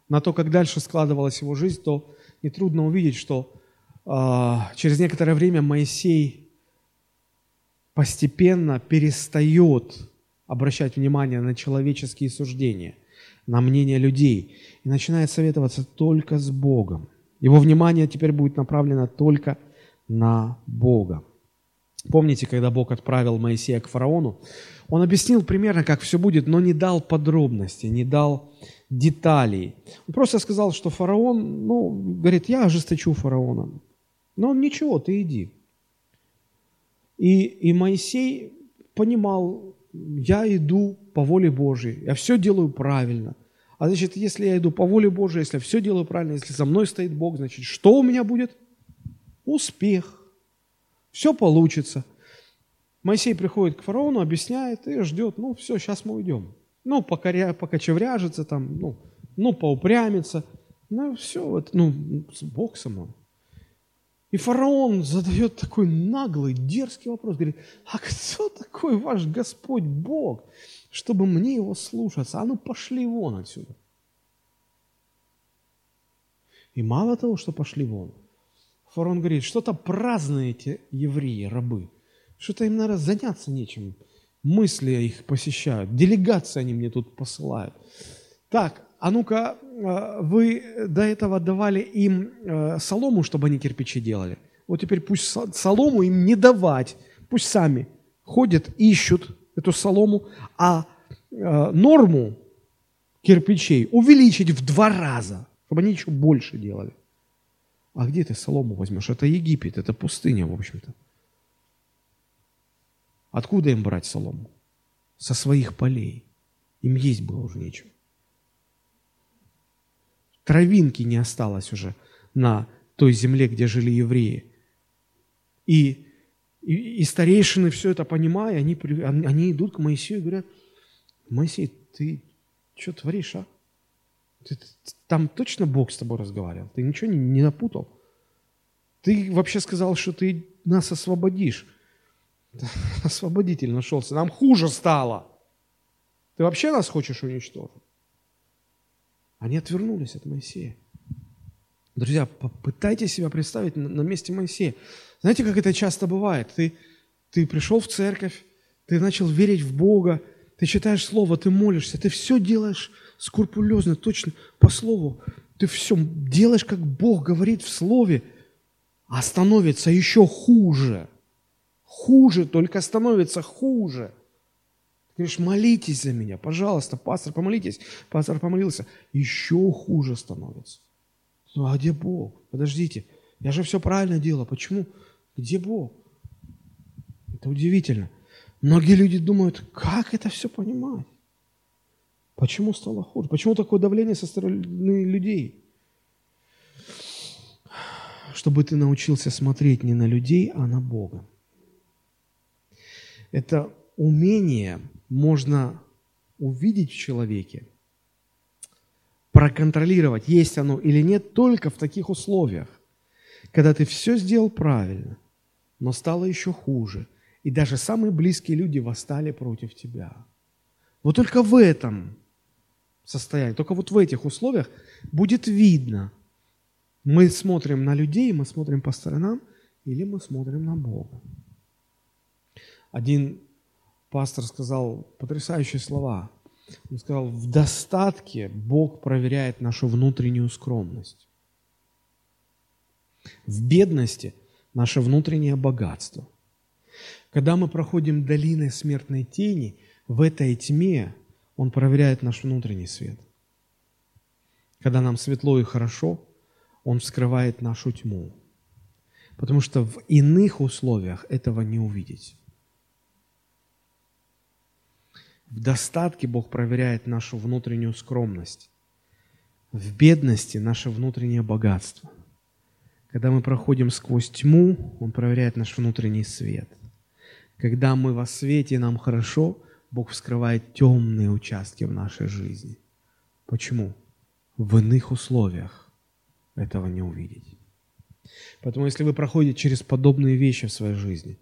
на то, как дальше складывалась его жизнь, то нетрудно увидеть, что через некоторое время Моисей постепенно перестает обращать внимание на человеческие суждения, на мнение людей и начинает советоваться только с Богом. Его внимание теперь будет направлено только на Бога. Помните, когда Бог отправил Моисея к фараону, он объяснил примерно, как все будет, но не дал подробностей, не дал деталей. Он просто сказал, что фараон, ну, говорит, я ожесточу фараона. Но он ничего, ты иди. И, и Моисей понимал, я иду по воле Божьей, я все делаю правильно. А значит, если я иду по воле Божьей, если я все делаю правильно, если за мной стоит Бог, значит, что у меня будет? Успех. Все получится. Моисей приходит к фараону, объясняет и ждет, ну все, сейчас мы уйдем. Ну, покоря, покочевряжется там, ну, ну, поупрямится. Ну, все, вот, ну, Бог со мной. И фараон задает такой наглый, дерзкий вопрос. Говорит, а кто такой ваш Господь Бог, чтобы мне его слушаться? А ну пошли вон отсюда. И мало того, что пошли вон, фараон говорит, что-то празднуете евреи, рабы. Что-то им, наверное, заняться нечем. Мысли их посещают, делегации они мне тут посылают. Так, а ну-ка, э, вы до этого давали им э, солому, чтобы они кирпичи делали. Вот теперь пусть солому им не давать, пусть сами ходят, ищут эту солому, а э, норму кирпичей увеличить в два раза, чтобы они еще больше делали. А где ты солому возьмешь? Это Египет, это пустыня, в общем-то. Откуда им брать солому? Со своих полей. Им есть было уже нечего травинки не осталось уже на той земле, где жили евреи. И, и, и старейшины все это понимая, они, они идут к Моисею и говорят, Моисей, ты что творишь, а? Ты, там точно Бог с тобой разговаривал? Ты ничего не, не напутал? Ты вообще сказал, что ты нас освободишь. (laughs) Освободитель нашелся. Нам хуже стало. Ты вообще нас хочешь уничтожить? Они отвернулись от Моисея. Друзья, попытайтесь себя представить на, месте Моисея. Знаете, как это часто бывает? Ты, ты пришел в церковь, ты начал верить в Бога, ты читаешь Слово, ты молишься, ты все делаешь скрупулезно, точно, по Слову. Ты все делаешь, как Бог говорит в Слове, а становится еще хуже. Хуже, только становится хуже – говоришь, молитесь за меня, пожалуйста, пастор, помолитесь. Пастор помолился. Еще хуже становится. Ну а где Бог? Подождите, я же все правильно делал. Почему? Где Бог? Это удивительно. Многие люди думают, как это все понимать? Почему стало хуже? Почему такое давление со стороны людей? Чтобы ты научился смотреть не на людей, а на Бога. Это умение можно увидеть в человеке, проконтролировать, есть оно или нет, только в таких условиях, когда ты все сделал правильно, но стало еще хуже, и даже самые близкие люди восстали против тебя. Вот только в этом состоянии, только вот в этих условиях будет видно, мы смотрим на людей, мы смотрим по сторонам, или мы смотрим на Бога. Один пастор сказал потрясающие слова. Он сказал, в достатке Бог проверяет нашу внутреннюю скромность. В бедности наше внутреннее богатство. Когда мы проходим долиной смертной тени, в этой тьме Он проверяет наш внутренний свет. Когда нам светло и хорошо, Он вскрывает нашу тьму. Потому что в иных условиях этого не увидеть. В достатке Бог проверяет нашу внутреннюю скромность. В бедности наше внутреннее богатство. Когда мы проходим сквозь тьму, Он проверяет наш внутренний свет. Когда мы во свете, нам хорошо, Бог вскрывает темные участки в нашей жизни. Почему? В иных условиях этого не увидеть. Поэтому, если вы проходите через подобные вещи в своей жизни,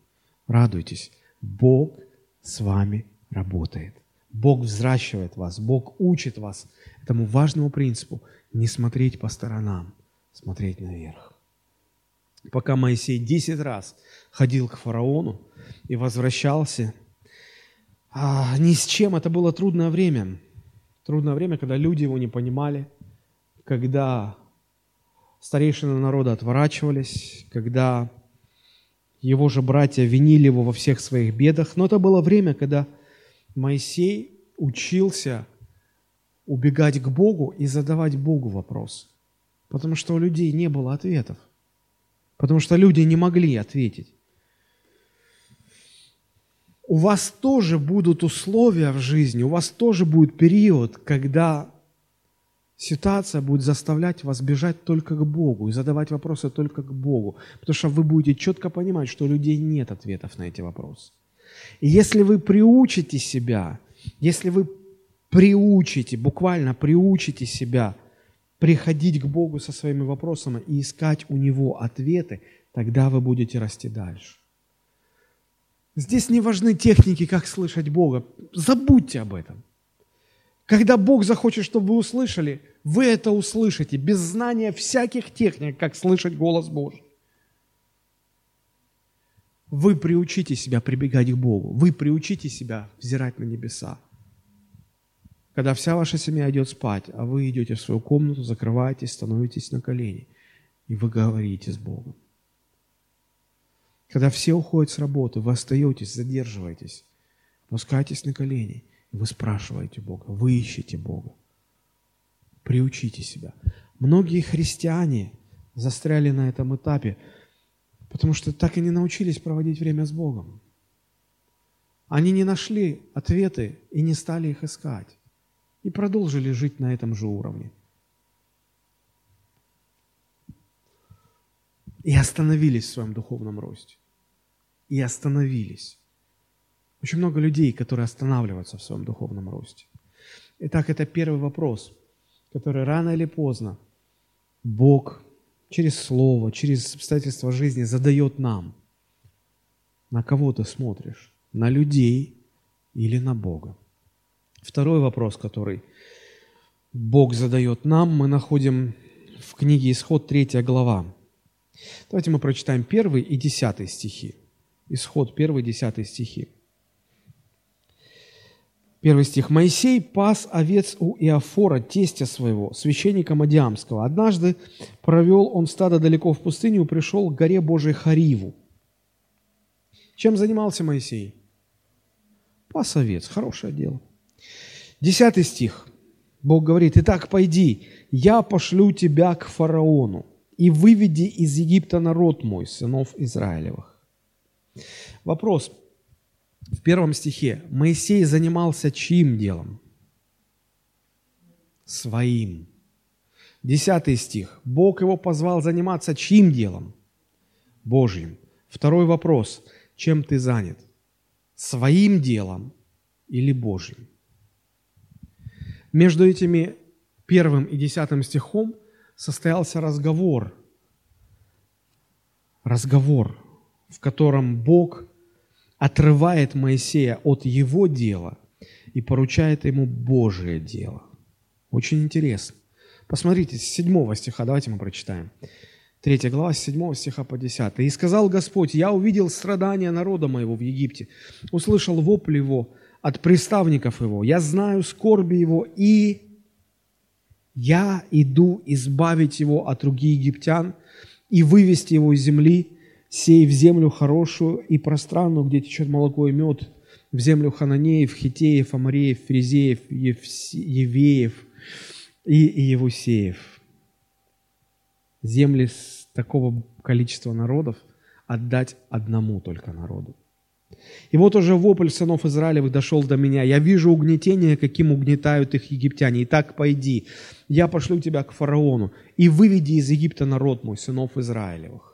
радуйтесь. Бог с вами работает. Бог взращивает вас, Бог учит вас этому важному принципу не смотреть по сторонам, смотреть наверх. Пока Моисей десять раз ходил к фараону и возвращался, а, ни с чем, это было трудное время. Трудное время, когда люди его не понимали, когда старейшины народа отворачивались, когда его же братья винили его во всех своих бедах. Но это было время, когда Моисей учился убегать к Богу и задавать Богу вопрос, потому что у людей не было ответов, потому что люди не могли ответить. У вас тоже будут условия в жизни, у вас тоже будет период, когда ситуация будет заставлять вас бежать только к Богу и задавать вопросы только к Богу, потому что вы будете четко понимать, что у людей нет ответов на эти вопросы. И если вы приучите себя, если вы приучите, буквально приучите себя приходить к Богу со своими вопросами и искать у Него ответы, тогда вы будете расти дальше. Здесь не важны техники, как слышать Бога. Забудьте об этом. Когда Бог захочет, чтобы вы услышали, вы это услышите без знания всяких техник, как слышать голос Божий. Вы приучите себя прибегать к Богу. Вы приучите себя взирать на небеса. Когда вся ваша семья идет спать, а вы идете в свою комнату, закрываетесь, становитесь на колени, и вы говорите с Богом. Когда все уходят с работы, вы остаетесь, задерживаетесь, опускаетесь на колени, и вы спрашиваете Бога, вы ищете Бога. Приучите себя. Многие христиане застряли на этом этапе, потому что так и не научились проводить время с Богом. Они не нашли ответы и не стали их искать. И продолжили жить на этом же уровне. И остановились в своем духовном росте. И остановились. Очень много людей, которые останавливаются в своем духовном росте. Итак, это первый вопрос – который рано или поздно Бог через Слово, через обстоятельства жизни задает нам. На кого ты смотришь? На людей или на Бога? Второй вопрос, который Бог задает нам, мы находим в книге Исход 3 глава. Давайте мы прочитаем 1 и 10 стихи. Исход 1 и 10 стихи. Первый стих. «Моисей пас овец у Иофора, тестя своего, священника Мадиамского. Однажды провел он стадо далеко в пустыню и пришел к горе Божией Хариву». Чем занимался Моисей? Пас овец. Хорошее дело. Десятый стих. Бог говорит, «Итак, пойди, я пошлю тебя к фараону, и выведи из Египта народ мой, сынов Израилевых». Вопрос – в первом стихе Моисей занимался чьим делом? Своим. Десятый стих. Бог его позвал заниматься чьим делом? Божьим. Второй вопрос. Чем ты занят? Своим делом или Божьим? Между этими первым и десятым стихом состоялся разговор. Разговор, в котором Бог отрывает Моисея от его дела и поручает ему Божие дело. Очень интересно. Посмотрите, с 7 стиха, давайте мы прочитаем. 3 глава, с 7 стиха по 10. «И сказал Господь, я увидел страдания народа моего в Египте, услышал вопль его от приставников его, я знаю скорби его, и я иду избавить его от руки египтян и вывести его из земли, сей в землю хорошую и пространную, где течет молоко и мед, в землю Хананеев, Хитеев, Амареев, Фризеев, Евеев и Евусеев. Земли с такого количества народов отдать одному только народу. И вот уже вопль сынов Израилевых дошел до меня. Я вижу угнетение, каким угнетают их египтяне. Итак, пойди, я пошлю тебя к фараону и выведи из Египта народ мой, сынов Израилевых.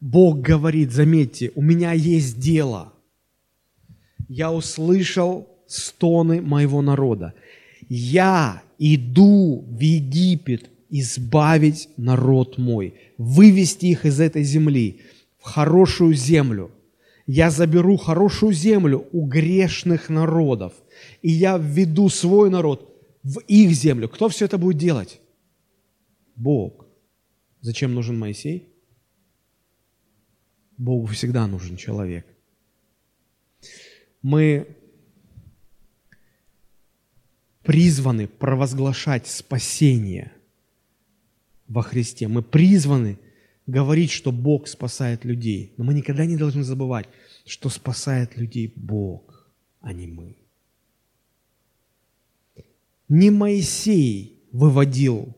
Бог говорит, заметьте, у меня есть дело. Я услышал стоны моего народа. Я иду в Египет избавить народ мой, вывести их из этой земли в хорошую землю. Я заберу хорошую землю у грешных народов, и я введу свой народ в их землю. Кто все это будет делать? Бог. Зачем нужен Моисей? Богу всегда нужен человек. Мы призваны провозглашать спасение во Христе. Мы призваны говорить, что Бог спасает людей. Но мы никогда не должны забывать, что спасает людей Бог, а не мы. Не Моисей выводил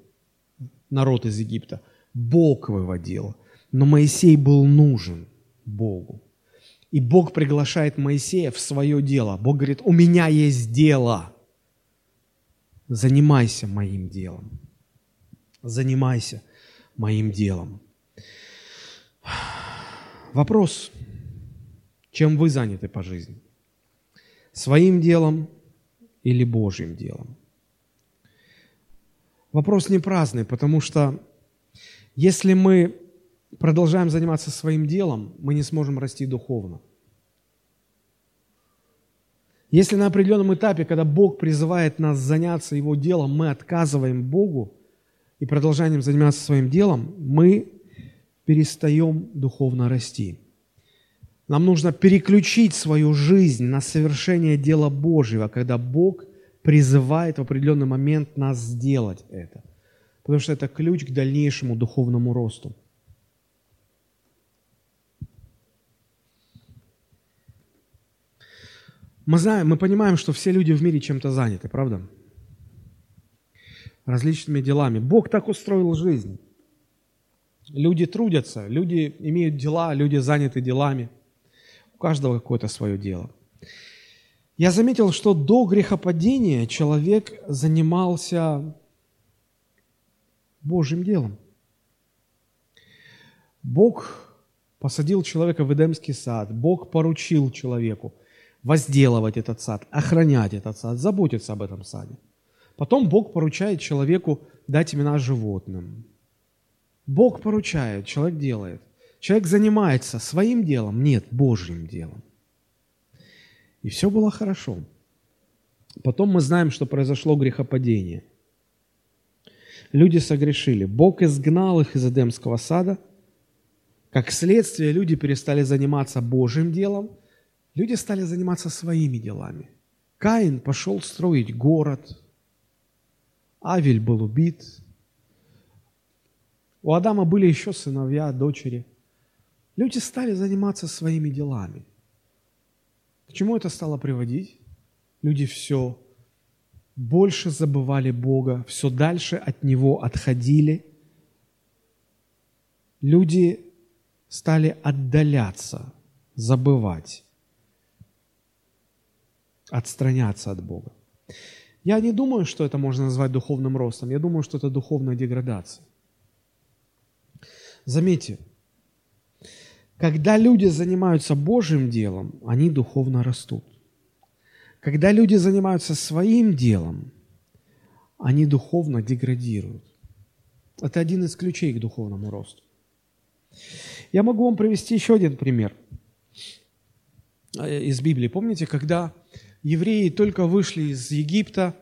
народ из Египта, Бог выводил. Но Моисей был нужен. Богу. И Бог приглашает Моисея в свое дело. Бог говорит, у меня есть дело. занимайся моим делом. Занимайся моим делом. Вопрос, чем вы заняты по жизни? Своим делом или Божьим делом? Вопрос не праздный, потому что если мы продолжаем заниматься своим делом, мы не сможем расти духовно. Если на определенном этапе, когда Бог призывает нас заняться Его делом, мы отказываем Богу и продолжаем заниматься своим делом, мы перестаем духовно расти. Нам нужно переключить свою жизнь на совершение дела Божьего, когда Бог призывает в определенный момент нас сделать это. Потому что это ключ к дальнейшему духовному росту. Мы знаем, мы понимаем, что все люди в мире чем-то заняты, правда? Различными делами. Бог так устроил жизнь. Люди трудятся, люди имеют дела, люди заняты делами. У каждого какое-то свое дело. Я заметил, что до грехопадения человек занимался Божьим делом. Бог посадил человека в Эдемский сад, Бог поручил человеку возделывать этот сад, охранять этот сад, заботиться об этом саде. Потом Бог поручает человеку дать имена животным. Бог поручает, человек делает. Человек занимается своим делом, нет, Божьим делом. И все было хорошо. Потом мы знаем, что произошло грехопадение. Люди согрешили. Бог изгнал их из Эдемского сада. Как следствие, люди перестали заниматься Божьим делом – Люди стали заниматься своими делами. Каин пошел строить город. Авель был убит. У Адама были еще сыновья, дочери. Люди стали заниматься своими делами. К чему это стало приводить? Люди все больше забывали Бога, все дальше от Него отходили. Люди стали отдаляться, забывать отстраняться от Бога. Я не думаю, что это можно назвать духовным ростом. Я думаю, что это духовная деградация. Заметьте, когда люди занимаются Божьим делом, они духовно растут. Когда люди занимаются своим делом, они духовно деградируют. Это один из ключей к духовному росту. Я могу вам привести еще один пример из Библии. Помните, когда евреи только вышли из Египта,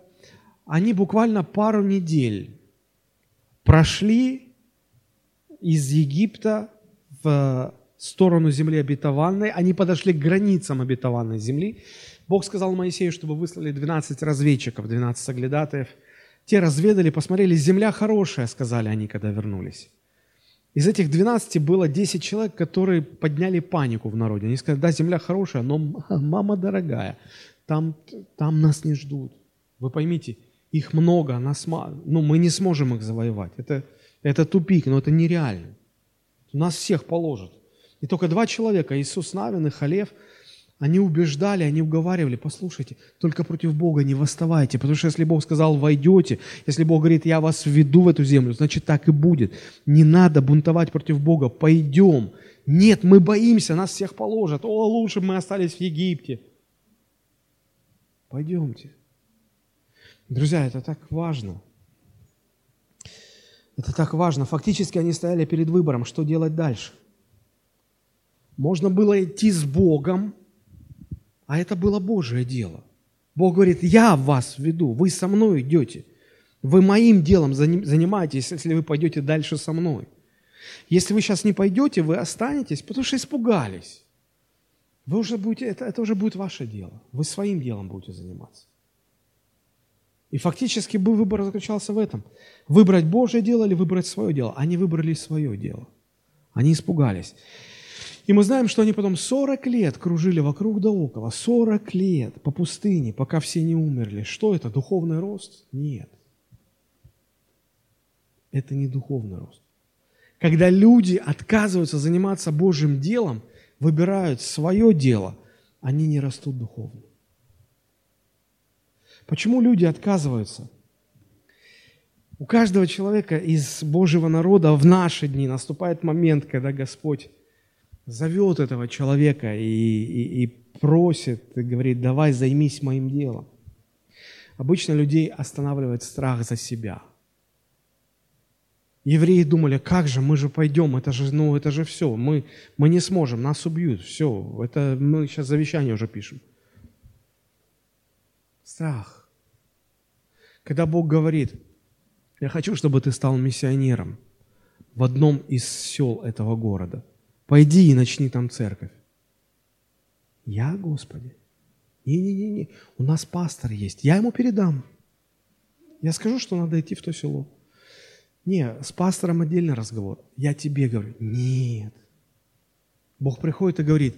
они буквально пару недель прошли из Египта в сторону земли обетованной, они подошли к границам обетованной земли. Бог сказал Моисею, чтобы выслали 12 разведчиков, 12 соглядатаев. Те разведали, посмотрели, земля хорошая, сказали они, когда вернулись. Из этих 12 было 10 человек, которые подняли панику в народе. Они сказали, да, земля хорошая, но мама дорогая там, там нас не ждут. Вы поймите, их много, нас. Ну, мы не сможем их завоевать. Это, это тупик, но это нереально. Нас всех положат. И только два человека, Иисус Навин и Халев, они убеждали, они уговаривали, послушайте, только против Бога не восставайте, потому что если Бог сказал, войдете, если Бог говорит, я вас введу в эту землю, значит так и будет. Не надо бунтовать против Бога, пойдем. Нет, мы боимся, нас всех положат. О, лучше бы мы остались в Египте. Пойдемте. Друзья, это так важно. Это так важно. Фактически они стояли перед выбором, что делать дальше. Можно было идти с Богом, а это было Божье дело. Бог говорит, я вас веду, вы со мной идете. Вы моим делом занимаетесь, если вы пойдете дальше со мной. Если вы сейчас не пойдете, вы останетесь, потому что испугались. Вы уже будете, это, это уже будет ваше дело. Вы своим делом будете заниматься. И фактически выбор заключался в этом. Выбрать Божье дело или выбрать свое дело. Они выбрали свое дело. Они испугались. И мы знаем, что они потом 40 лет кружили вокруг да около. 40 лет по пустыне, пока все не умерли. Что это? Духовный рост? Нет. Это не духовный рост. Когда люди отказываются заниматься Божьим делом – выбирают свое дело, они не растут духовно. Почему люди отказываются У каждого человека из Божьего народа в наши дни наступает момент, когда Господь зовет этого человека и, и, и просит, и говорит, давай займись моим делом. Обычно людей останавливает страх за себя. Евреи думали, как же, мы же пойдем, это же, ну, это же все, мы, мы не сможем, нас убьют, все, это мы сейчас завещание уже пишем. Страх. Когда Бог говорит, я хочу, чтобы ты стал миссионером в одном из сел этого города. Пойди и начни там церковь. Я, Господи? Не-не-не, у нас пастор есть, я ему передам. Я скажу, что надо идти в то село. Не, с пастором отдельный разговор. Я тебе говорю, нет. Бог приходит и говорит,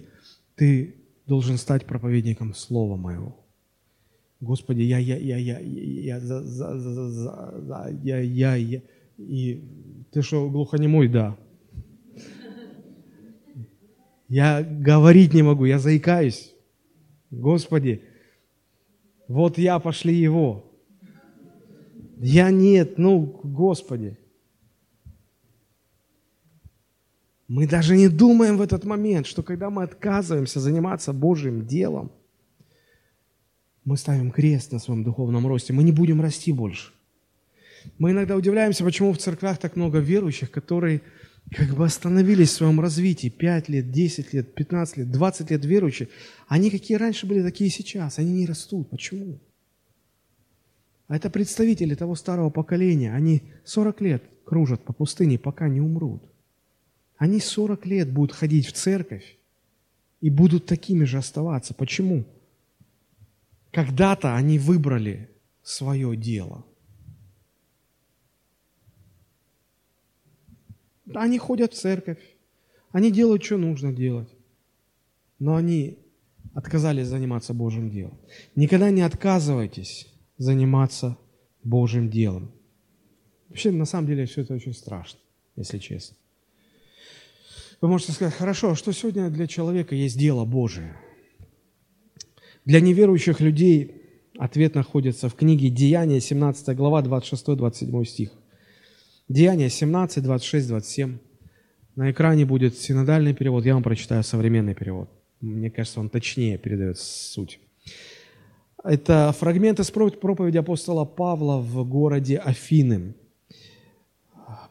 ты должен стать проповедником Слова Моего. Господи, я, я, я, я, я, за, за, за, за, я, я, я, и ты что, глухонемой? Да. Я говорить не могу, я заикаюсь. Господи, вот я, пошли его. Я нет, ну, Господи. Мы даже не думаем в этот момент, что когда мы отказываемся заниматься Божьим делом – мы ставим крест на своем духовном росте, мы не будем расти больше. Мы иногда удивляемся, почему в церквях так много верующих, которые как бы остановились в своем развитии. 5 лет, 10 лет, 15 лет, 20 лет верующие. Они какие раньше были, такие и сейчас. Они не растут. Почему? А это представители того старого поколения. Они 40 лет кружат по пустыне, пока не умрут. Они 40 лет будут ходить в церковь и будут такими же оставаться. Почему? Когда-то они выбрали свое дело. Они ходят в церковь, они делают, что нужно делать, но они отказались заниматься Божьим делом. Никогда не отказывайтесь заниматься Божьим делом. Вообще, на самом деле, все это очень страшно, если честно. Вы можете сказать, хорошо, а что сегодня для человека есть дело Божие – для неверующих людей ответ находится в книге Деяния, 17 глава, 26-27 стих. Деяния 17, 26, 27. На экране будет синодальный перевод, я вам прочитаю современный перевод. Мне кажется, он точнее передает суть. Это фрагмент из проповеди апостола Павла в городе Афины.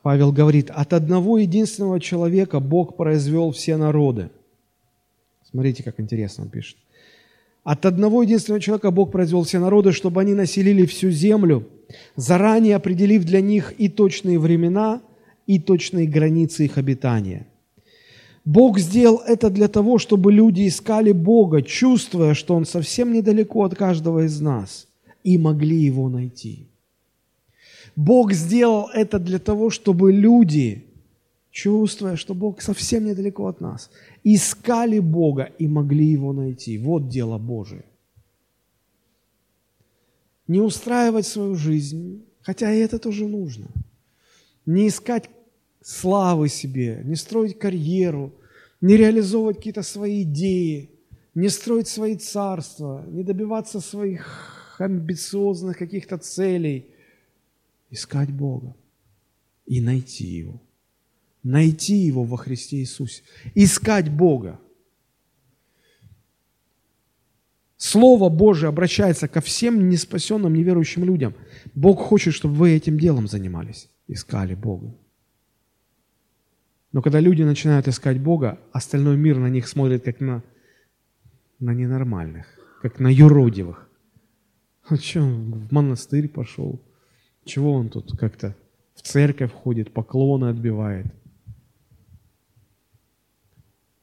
Павел говорит, от одного единственного человека Бог произвел все народы. Смотрите, как интересно он пишет. От одного единственного человека Бог произвел все народы, чтобы они населили всю землю, заранее определив для них и точные времена, и точные границы их обитания. Бог сделал это для того, чтобы люди искали Бога, чувствуя, что Он совсем недалеко от каждого из нас, и могли Его найти. Бог сделал это для того, чтобы люди, чувствуя, что Бог совсем недалеко от нас, искали Бога и могли Его найти. Вот дело Божие. Не устраивать свою жизнь, хотя и это тоже нужно. Не искать славы себе, не строить карьеру, не реализовывать какие-то свои идеи, не строить свои царства, не добиваться своих амбициозных каких-то целей. Искать Бога и найти Его найти его во Христе Иисусе, искать Бога. Слово Божие обращается ко всем неспасенным, неверующим людям. Бог хочет, чтобы вы этим делом занимались, искали Бога. Но когда люди начинают искать Бога, остальной мир на них смотрит как на, на ненормальных, как на юродивых. А что, в монастырь пошел? Чего он тут как-то в церковь ходит, поклоны отбивает?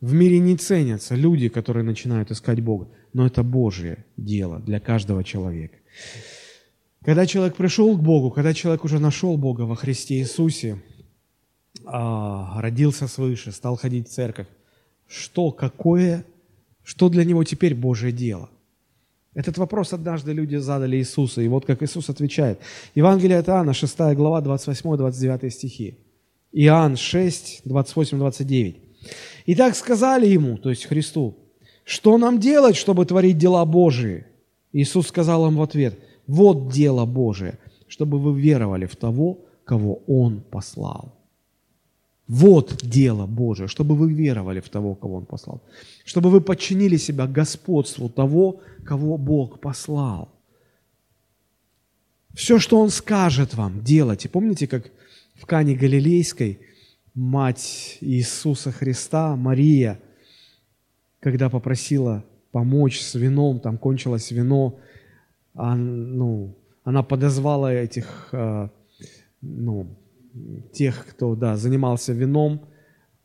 В мире не ценятся люди, которые начинают искать Бога, но это Божье дело для каждого человека. Когда человек пришел к Богу, когда человек уже нашел Бога во Христе Иисусе, а, родился свыше, стал ходить в церковь, что, какое, что для него теперь Божье дело? Этот вопрос однажды люди задали Иисусу, и вот как Иисус отвечает. Евангелие от Иоанна, 6 глава, 28-29 стихи. Иоанн 6, 28-29. И так сказали ему, то есть Христу, что нам делать, чтобы творить дела Божии? Иисус сказал им в ответ, вот дело Божие, чтобы вы веровали в того, кого Он послал. Вот дело Божие, чтобы вы веровали в того, кого Он послал. Чтобы вы подчинили себя господству того, кого Бог послал. Все, что Он скажет вам, делайте. Помните, как в Кане Галилейской мать Иисуса Христа, Мария, когда попросила помочь с вином, там кончилось вино, а, ну, она подозвала этих, а, ну, тех, кто, да, занимался вином,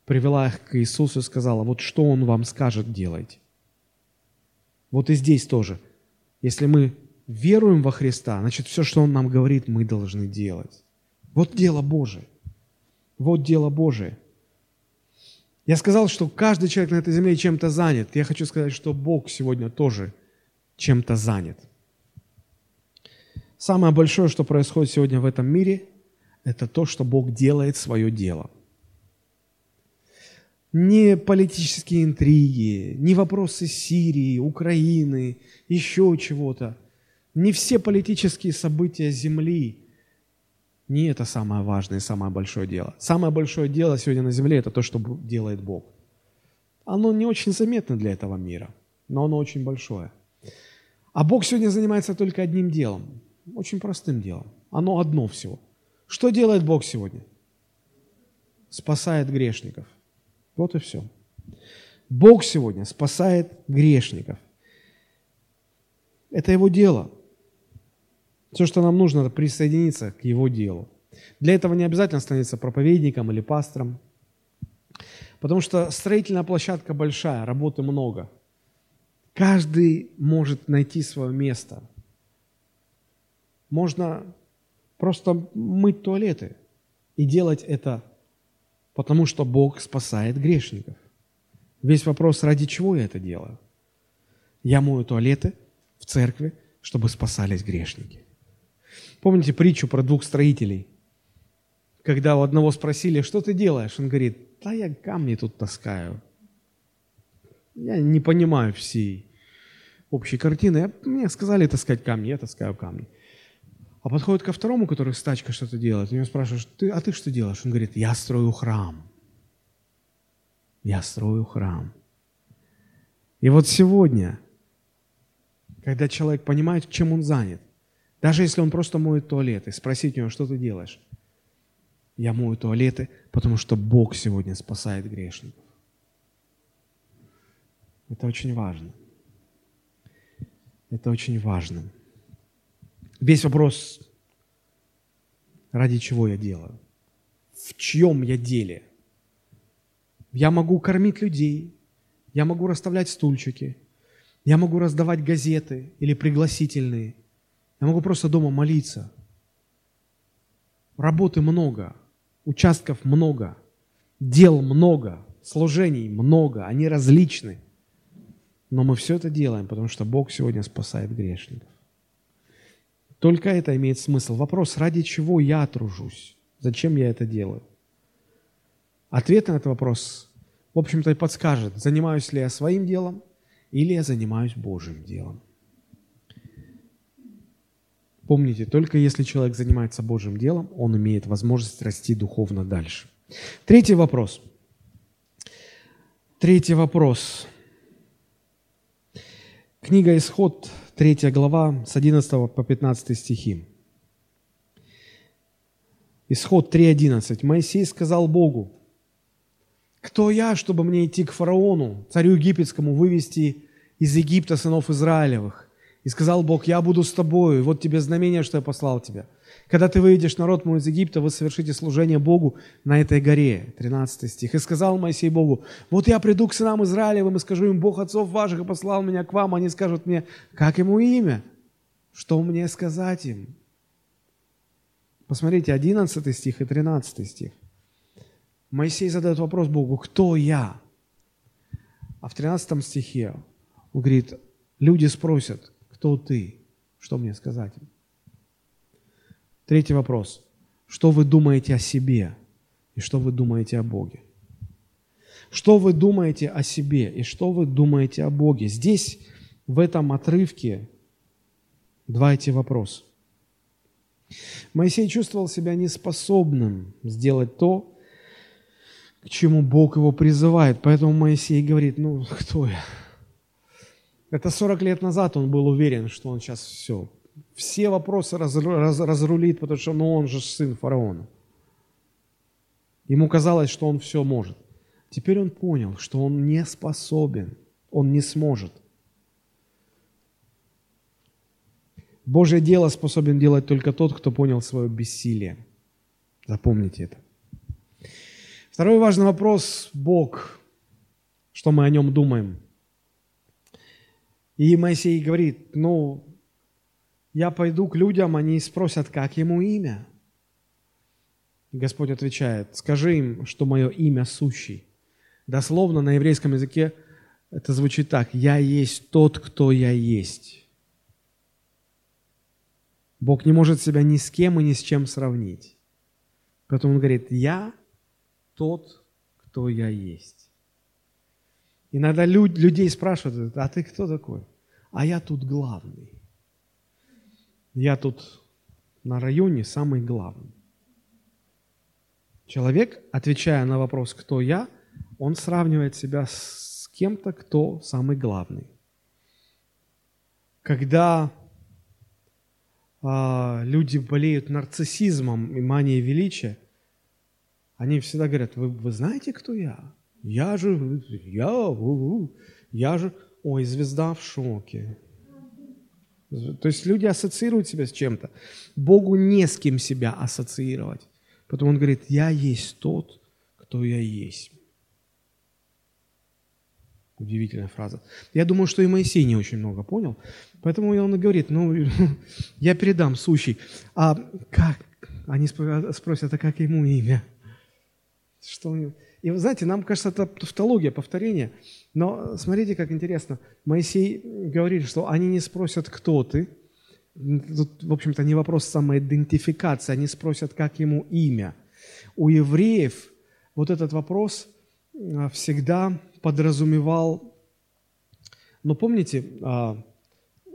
привела их к Иисусу и сказала, вот что Он вам скажет, делайте. Вот и здесь тоже. Если мы веруем во Христа, значит, все, что Он нам говорит, мы должны делать. Вот дело Божие. Вот дело Божие. Я сказал, что каждый человек на этой земле чем-то занят. Я хочу сказать, что Бог сегодня тоже чем-то занят. Самое большое, что происходит сегодня в этом мире, это то, что Бог делает свое дело. Не политические интриги, не вопросы Сирии, Украины, еще чего-то. Не все политические события Земли. Не это самое важное самое большое дело. Самое большое дело сегодня на Земле – это то, что делает Бог. Оно не очень заметно для этого мира, но оно очень большое. А Бог сегодня занимается только одним делом, очень простым делом. Оно одно всего – что делает Бог сегодня? Спасает грешников. Вот и все. Бог сегодня спасает грешников. Это Его дело. Все, что нам нужно, это присоединиться к Его делу. Для этого не обязательно становиться проповедником или пастором, потому что строительная площадка большая, работы много. Каждый может найти свое место. Можно просто мыть туалеты и делать это, потому что Бог спасает грешников. Весь вопрос, ради чего я это делаю? Я мою туалеты в церкви, чтобы спасались грешники. Помните притчу про двух строителей? Когда у одного спросили, что ты делаешь? Он говорит, да я камни тут таскаю. Я не понимаю всей общей картины. Мне сказали таскать камни, я таскаю камни. А подходит ко второму, который с тачкой что-то делает, и него спрашиваешь, ты, а ты что делаешь? Он говорит, я строю храм. Я строю храм. И вот сегодня, когда человек понимает, чем он занят, даже если он просто моет туалеты, спросить у него, что ты делаешь? Я мою туалеты, потому что Бог сегодня спасает грешников. Это очень важно. Это очень важно. Весь вопрос, ради чего я делаю, в чьем я деле. Я могу кормить людей, я могу расставлять стульчики, я могу раздавать газеты или пригласительные, я могу просто дома молиться. Работы много, участков много, дел много, служений много, они различны. Но мы все это делаем, потому что Бог сегодня спасает грешников. Только это имеет смысл. Вопрос, ради чего я тружусь? Зачем я это делаю? Ответ на этот вопрос, в общем-то, и подскажет, занимаюсь ли я своим делом или я занимаюсь Божьим делом. Помните, только если человек занимается Божьим делом, он имеет возможность расти духовно дальше. Третий вопрос. Третий вопрос. Книга «Исход», 3 глава, с 11 по 15 стихи. Исход 3.11. Моисей сказал Богу, «Кто я, чтобы мне идти к фараону, царю египетскому, вывести из Египта сынов Израилевых?» И сказал Бог, «Я буду с тобою, вот тебе знамение, что я послал тебя». Когда ты выведешь народ мой из Египта, вы совершите служение Богу на этой горе. 13 стих. И сказал Моисей Богу, вот я приду к сынам Израилевым и скажу им, Бог отцов ваших и послал меня к вам. Они скажут мне, как ему имя? Что мне сказать им? Посмотрите, 11 стих и 13 стих. Моисей задает вопрос Богу, кто я? А в 13 стихе он говорит, люди спросят, кто ты? Что мне сказать им? Третий вопрос. Что вы думаете о себе и что вы думаете о Боге? Что вы думаете о себе и что вы думаете о Боге? Здесь, в этом отрывке, два эти вопроса. Моисей чувствовал себя неспособным сделать то, к чему Бог его призывает. Поэтому Моисей говорит, ну, кто я? Это 40 лет назад он был уверен, что он сейчас все, все вопросы раз, раз, разрулит, потому что ну, он же сын фараона. Ему казалось, что он все может. Теперь он понял, что он не способен, он не сможет. Божье дело способен делать только тот, кто понял свое бессилие. Запомните это. Второй важный вопрос – Бог. Что мы о нем думаем? И Моисей говорит, ну, я пойду к людям, они спросят, как ему имя. И Господь отвечает, скажи им, что мое имя сущий. Дословно на еврейском языке это звучит так, я есть тот, кто я есть. Бог не может себя ни с кем и ни с чем сравнить. Поэтому Он говорит, я тот, кто я есть. Иногда люд, людей спрашивают, а ты кто такой? А я тут главный. Я тут на районе самый главный. Человек, отвечая на вопрос, кто я, он сравнивает себя с кем-то, кто самый главный. Когда а, люди болеют нарциссизмом и манией величия, они всегда говорят, вы, вы знаете, кто я? Я же, я, у, у, я же, ой, звезда в шоке. То есть люди ассоциируют себя с чем-то. Богу не с кем себя ассоциировать. Потом он говорит, я есть тот, кто я есть. Удивительная фраза. Я думаю, что и Моисей не очень много понял. Поэтому он и говорит, ну, (laughs) я передам сущий. А как? Они спросят, а как ему имя? Что И вы знаете, нам кажется, это тавтология, повторение. Но смотрите, как интересно. Моисей говорит, что они не спросят, кто ты. Тут, в общем-то, не вопрос самоидентификации. Они спросят, как ему имя. У евреев вот этот вопрос а, всегда подразумевал, ну помните, а,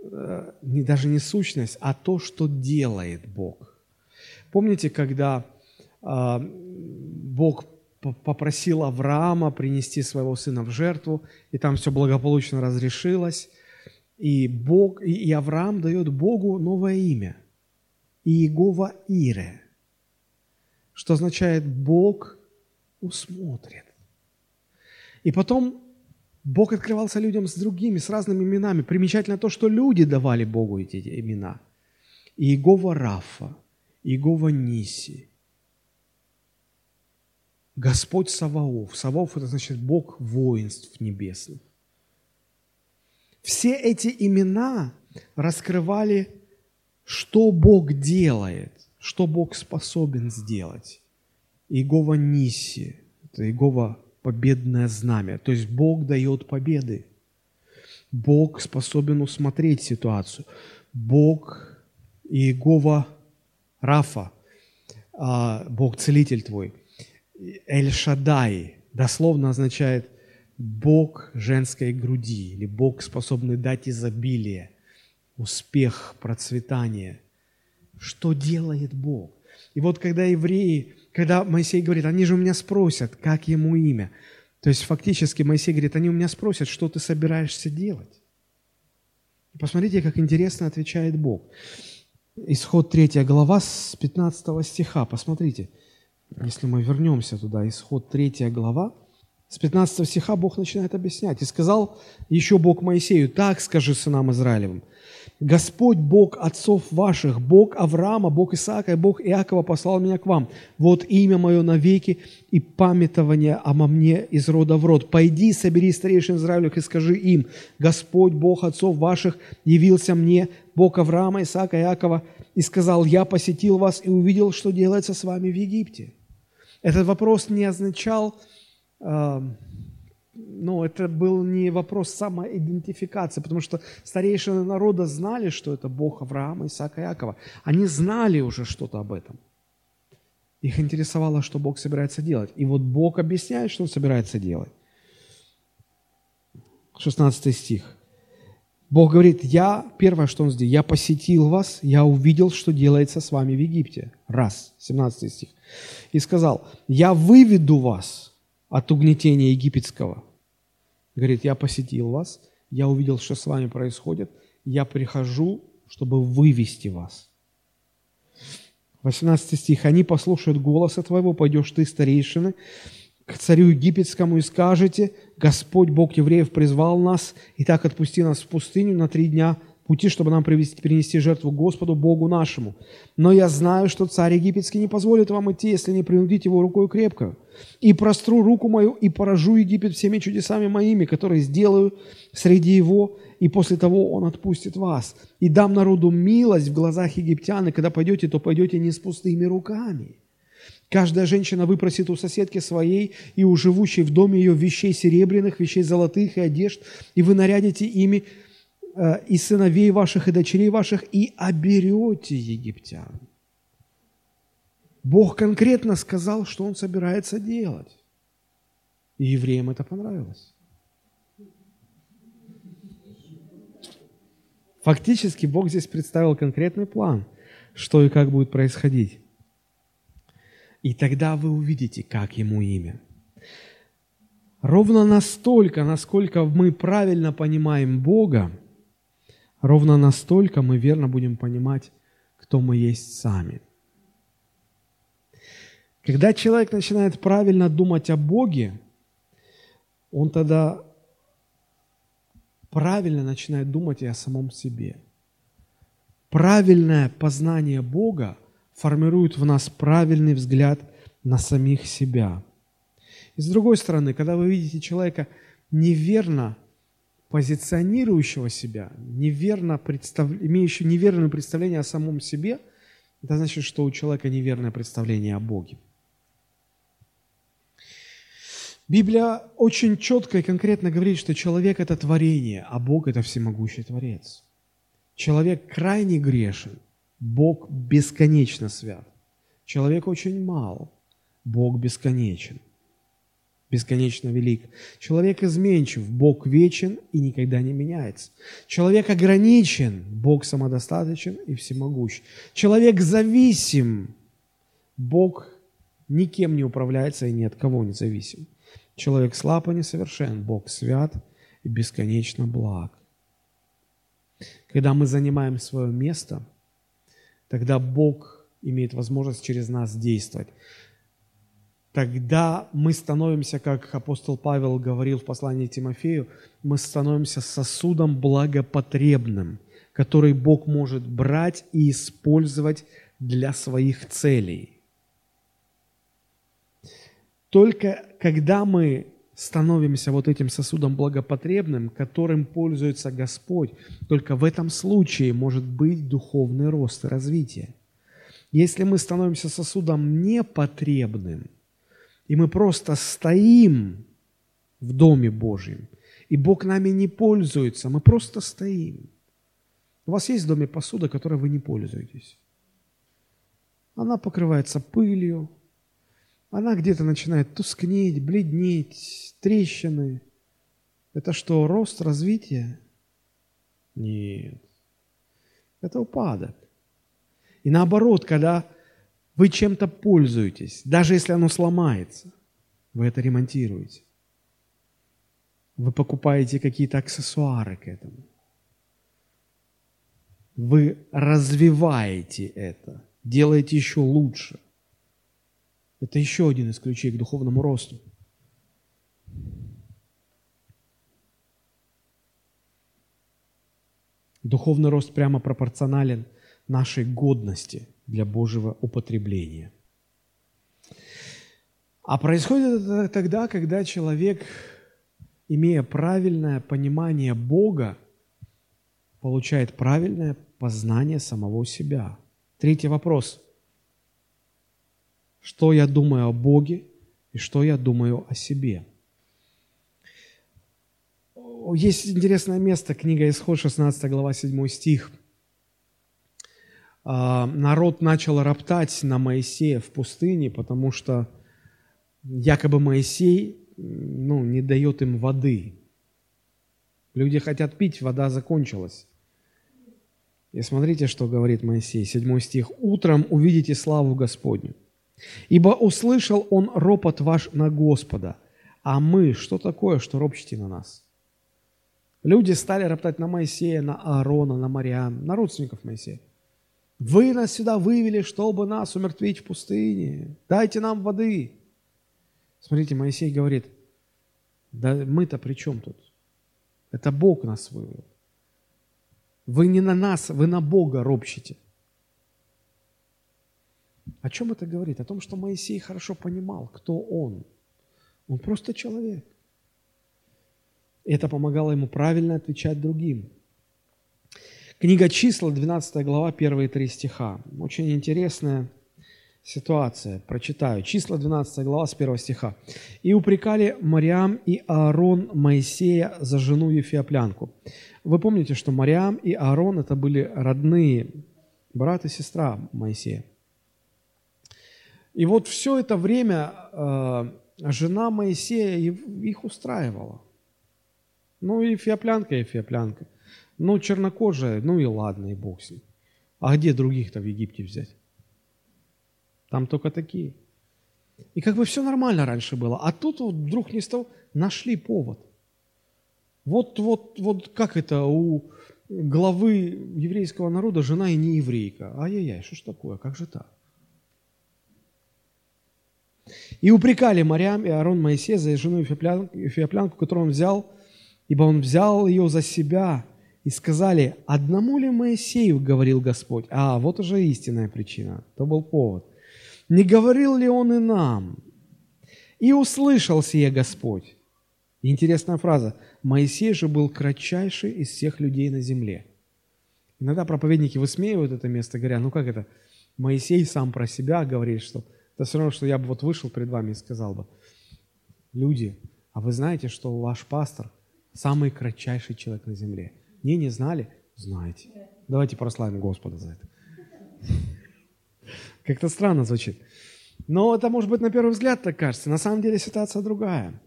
э, не, даже не сущность, а то, что делает Бог. Помните, когда а, Бог попросил Авраама принести своего сына в жертву, и там все благополучно разрешилось, и, Бог, и Авраам дает Богу новое имя – Иегова Ире, что означает «Бог усмотрит». И потом Бог открывался людям с другими, с разными именами. Примечательно то, что люди давали Богу эти имена. Иегова Рафа, Иегова Ниси, Господь Саваоф. Саваоф – это значит Бог воинств небесных. Все эти имена раскрывали, что Бог делает, что Бог способен сделать. Иегова Ниси, это Иегова победное знамя. То есть Бог дает победы. Бог способен усмотреть ситуацию. Бог Иегова Рафа, а, Бог целитель твой. Эль Шадай дословно означает Бог женской груди или Бог, способный дать изобилие, успех, процветание. Что делает Бог? И вот когда евреи когда Моисей говорит, они же у меня спросят, как ему имя. То есть фактически Моисей говорит, они у меня спросят, что ты собираешься делать. Посмотрите, как интересно отвечает Бог. Исход 3 глава с 15 стиха. Посмотрите, если мы вернемся туда, исход 3 глава, с 15 стиха Бог начинает объяснять. «И сказал еще Бог Моисею, так скажи сынам Израилевым, Господь Бог отцов ваших, Бог Авраама, Бог Исаака и Бог Иакова послал меня к вам. Вот имя мое навеки и памятование обо мне из рода в род. Пойди, собери старейшин Израилевых и скажи им, Господь Бог отцов ваших явился мне, Бог Авраама, Исаака и Иакова, и сказал, я посетил вас и увидел, что делается с вами в Египте. Этот вопрос не означал, э, ну, это был не вопрос самоидентификации, потому что старейшины народа знали, что это Бог Авраама, Исаака и Якова. Они знали уже что-то об этом. Их интересовало, что Бог собирается делать. И вот Бог объясняет, что Он собирается делать. 16 стих. Бог говорит, я, первое, что Он сделал, я посетил вас, я увидел, что делается с вами в Египте. Раз, 17 стих. И сказал, я выведу вас от угнетения египетского. Говорит, я посетил вас, я увидел, что с вами происходит, я прихожу, чтобы вывести вас. 18 стих. «Они послушают голоса твоего, пойдешь ты, старейшины, к царю египетскому и скажете, Господь, Бог евреев, призвал нас, и так отпусти нас в пустыню на три дня пути, чтобы нам привести, принести жертву Господу, Богу нашему. Но я знаю, что царь египетский не позволит вам идти, если не принудить его рукой крепко. И простру руку мою, и поражу Египет всеми чудесами моими, которые сделаю среди его, и после того он отпустит вас. И дам народу милость в глазах египтян, и когда пойдете, то пойдете не с пустыми руками». Каждая женщина выпросит у соседки своей и у живущей в доме ее вещей серебряных, вещей золотых и одежд, и вы нарядите ими э, и сыновей ваших, и дочерей ваших, и оберете египтян. Бог конкретно сказал, что Он собирается делать. И евреям это понравилось. Фактически Бог здесь представил конкретный план, что и как будет происходить. И тогда вы увидите, как ему имя. Ровно настолько, насколько мы правильно понимаем Бога, ровно настолько мы верно будем понимать, кто мы есть сами. Когда человек начинает правильно думать о Боге, он тогда правильно начинает думать и о самом себе. Правильное познание Бога – формирует в нас правильный взгляд на самих себя. И с другой стороны, когда вы видите человека неверно позиционирующего себя, неверно представ... имеющего неверное представление о самом себе, это значит, что у человека неверное представление о Боге. Библия очень четко и конкретно говорит, что человек – это творение, а Бог – это всемогущий Творец. Человек крайне грешен, Бог бесконечно свят. Человек очень мал, Бог бесконечен, бесконечно велик. Человек изменчив, Бог вечен и никогда не меняется. Человек ограничен, Бог самодостаточен и всемогущ. Человек зависим, Бог никем не управляется и ни от кого не зависим. Человек слаб и несовершен, Бог свят и бесконечно благ. Когда мы занимаем свое место – тогда Бог имеет возможность через нас действовать. Тогда мы становимся, как апостол Павел говорил в послании Тимофею, мы становимся сосудом благопотребным, который Бог может брать и использовать для своих целей. Только когда мы становимся вот этим сосудом благопотребным, которым пользуется Господь. Только в этом случае может быть духовный рост и развитие. Если мы становимся сосудом непотребным, и мы просто стоим в Доме Божьем, и Бог нами не пользуется, мы просто стоим. У вас есть в доме посуда, которой вы не пользуетесь. Она покрывается пылью, она где-то начинает тускнеть, бледнеть, трещины. Это что, рост, развитие? Нет. Это упадок. И наоборот, когда вы чем-то пользуетесь, даже если оно сломается, вы это ремонтируете. Вы покупаете какие-то аксессуары к этому. Вы развиваете это, делаете еще лучше. Это еще один из ключей к духовному росту. Духовный рост прямо пропорционален нашей годности для Божьего употребления. А происходит это тогда, когда человек, имея правильное понимание Бога, получает правильное познание самого себя. Третий вопрос – что я думаю о Боге и что я думаю о себе. Есть интересное место, книга Исход, 16 глава, 7 стих. А, народ начал роптать на Моисея в пустыне, потому что якобы Моисей ну, не дает им воды. Люди хотят пить, вода закончилась. И смотрите, что говорит Моисей, 7 стих. «Утром увидите славу Господню, ибо услышал он ропот ваш на Господа, а мы, что такое, что ропчете на нас?» Люди стали роптать на Моисея, на Аарона, на Мариам, на родственников Моисея. Вы нас сюда вывели, чтобы нас умертвить в пустыне. Дайте нам воды. Смотрите, Моисей говорит, да мы-то при чем тут? Это Бог нас вывел. Вы не на нас, вы на Бога ропщите. О чем это говорит? О том, что Моисей хорошо понимал, кто он. Он просто человек. Это помогало ему правильно отвечать другим. Книга числа, 12 глава, первые три стиха. Очень интересная ситуация. Прочитаю. Числа, 12 глава, с первого стиха. «И упрекали Мариам и Аарон Моисея за жену Ефиоплянку». Вы помните, что Мариам и Аарон – это были родные, брат и сестра Моисея. И вот все это время э, жена Моисея их устраивала. Ну, и феоплянка, и феоплянка. Ну, чернокожая, ну и ладно, и бог с ним. А где других-то в Египте взять? Там только такие. И как бы все нормально раньше было. А тут вот вдруг не стал, нашли повод. Вот, вот, вот как это у главы еврейского народа жена и не еврейка. Ай-яй-яй, что ж такое, как же так? И упрекали Мариам и Аарон Моисея за жену Эфиоплянку, которую он взял, ибо он взял ее за себя. И сказали, одному ли Моисею говорил Господь? А, вот уже истинная причина, то был повод. Не говорил ли он и нам? И услышал сие Господь. Интересная фраза. Моисей же был кратчайший из всех людей на земле. Иногда проповедники высмеивают это место, говоря, ну как это, Моисей сам про себя говорит, что это все равно, что я бы вот вышел перед вами и сказал бы, люди, а вы знаете, что ваш пастор самый кратчайший человек на земле? Не, не знали? Знаете. Давайте прославим Господа за это. (laughs) Как-то странно звучит. Но это, может быть, на первый взгляд так кажется. На самом деле ситуация другая.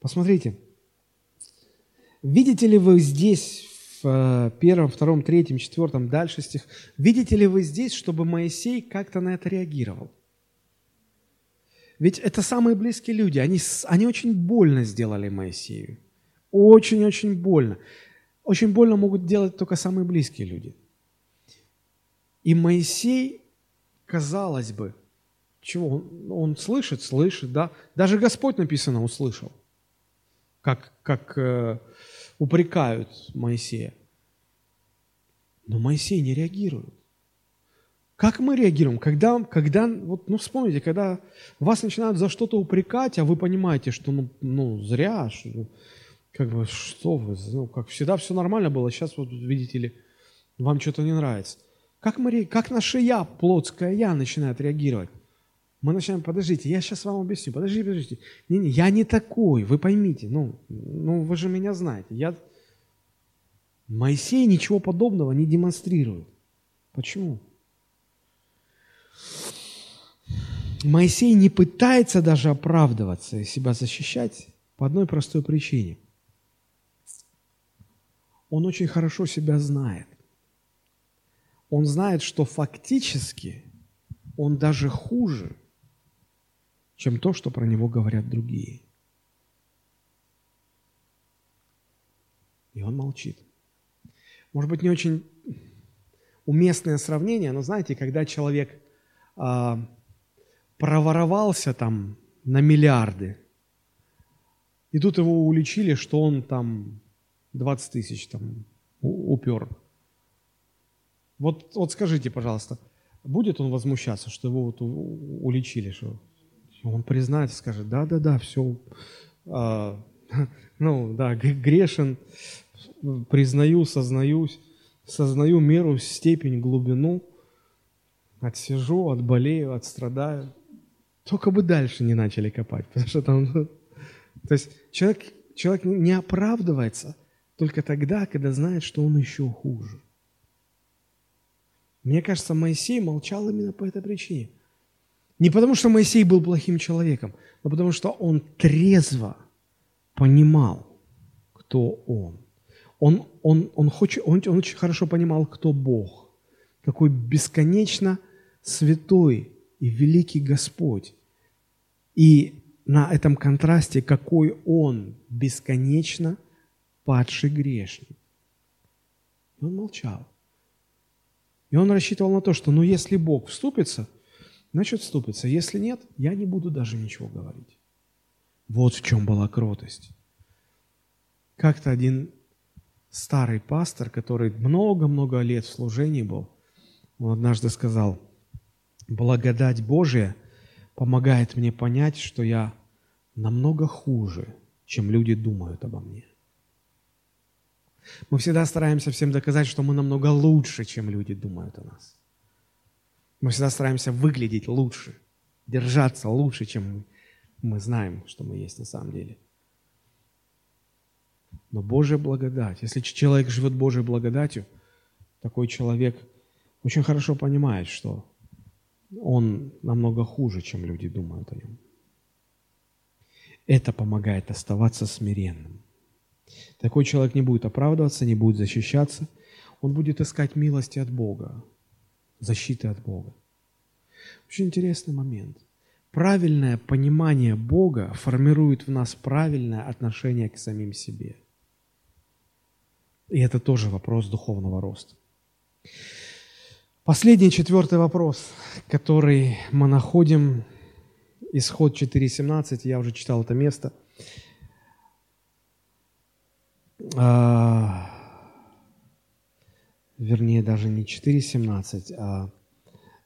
Посмотрите. Видите ли вы здесь, в э, первом, втором, третьем, четвертом, дальше стих, видите ли вы здесь, чтобы Моисей как-то на это реагировал? Ведь это самые близкие люди. Они, они очень больно сделали Моисею. Очень-очень больно. Очень больно могут делать только самые близкие люди. И Моисей казалось бы, чего? Он, он слышит, слышит, да? Даже Господь, написано, услышал, как, как э, упрекают Моисея. Но Моисей не реагирует. Как мы реагируем? Когда, когда вот, ну вспомните, когда вас начинают за что-то упрекать, а вы понимаете, что ну, ну зря, что, как бы, что вы, ну, как всегда все нормально было, сейчас вот, видите ли, вам что-то не нравится. Как, мы, как наше «я», плотское «я» начинает реагировать? Мы начинаем, подождите, я сейчас вам объясню, подождите, подождите. Не, не, я не такой, вы поймите, ну, ну вы же меня знаете. Я... Моисей ничего подобного не демонстрирует. Почему? Моисей не пытается даже оправдываться и себя защищать по одной простой причине. Он очень хорошо себя знает он знает, что фактически он даже хуже, чем то, что про него говорят другие. И он молчит. Может быть, не очень уместное сравнение, но знаете, когда человек а, проворовался там на миллиарды, и тут его уличили, что он там 20 тысяч там упер – вот, вот скажите, пожалуйста, будет он возмущаться, что его вот уличили, что он признается, скажет, да-да-да, все, а, (laughs) ну да, грешен, признаю, сознаюсь, сознаю меру, степень, глубину, отсижу, отболею, отстрадаю. Только бы дальше не начали копать, (laughs) потому что там... То есть человек, человек не оправдывается только тогда, когда знает, что он еще хуже. Мне кажется, Моисей молчал именно по этой причине. Не потому, что Моисей был плохим человеком, но потому, что он трезво понимал, кто он. Он, он, он, хочет, он, он очень хорошо понимал, кто Бог, какой бесконечно святой и великий Господь. И на этом контрасте, какой Он бесконечно падший грешник. И он молчал. И он рассчитывал на то, что ну если Бог вступится, значит вступится. Если нет, я не буду даже ничего говорить. Вот в чем была кротость. Как-то один старый пастор, который много-много лет в служении был, он однажды сказал, благодать Божия помогает мне понять, что я намного хуже, чем люди думают обо мне. Мы всегда стараемся всем доказать, что мы намного лучше, чем люди думают о нас. Мы всегда стараемся выглядеть лучше, держаться лучше, чем мы, мы знаем, что мы есть на самом деле. Но Божья благодать, если человек живет Божьей благодатью, такой человек очень хорошо понимает, что он намного хуже, чем люди думают о нем. Это помогает оставаться смиренным. Такой человек не будет оправдываться, не будет защищаться. Он будет искать милости от Бога, защиты от Бога. Очень интересный момент. Правильное понимание Бога формирует в нас правильное отношение к самим себе. И это тоже вопрос духовного роста. Последний, четвертый вопрос, который мы находим, исход 4.17, я уже читал это место – а, вернее, даже не 4.17, а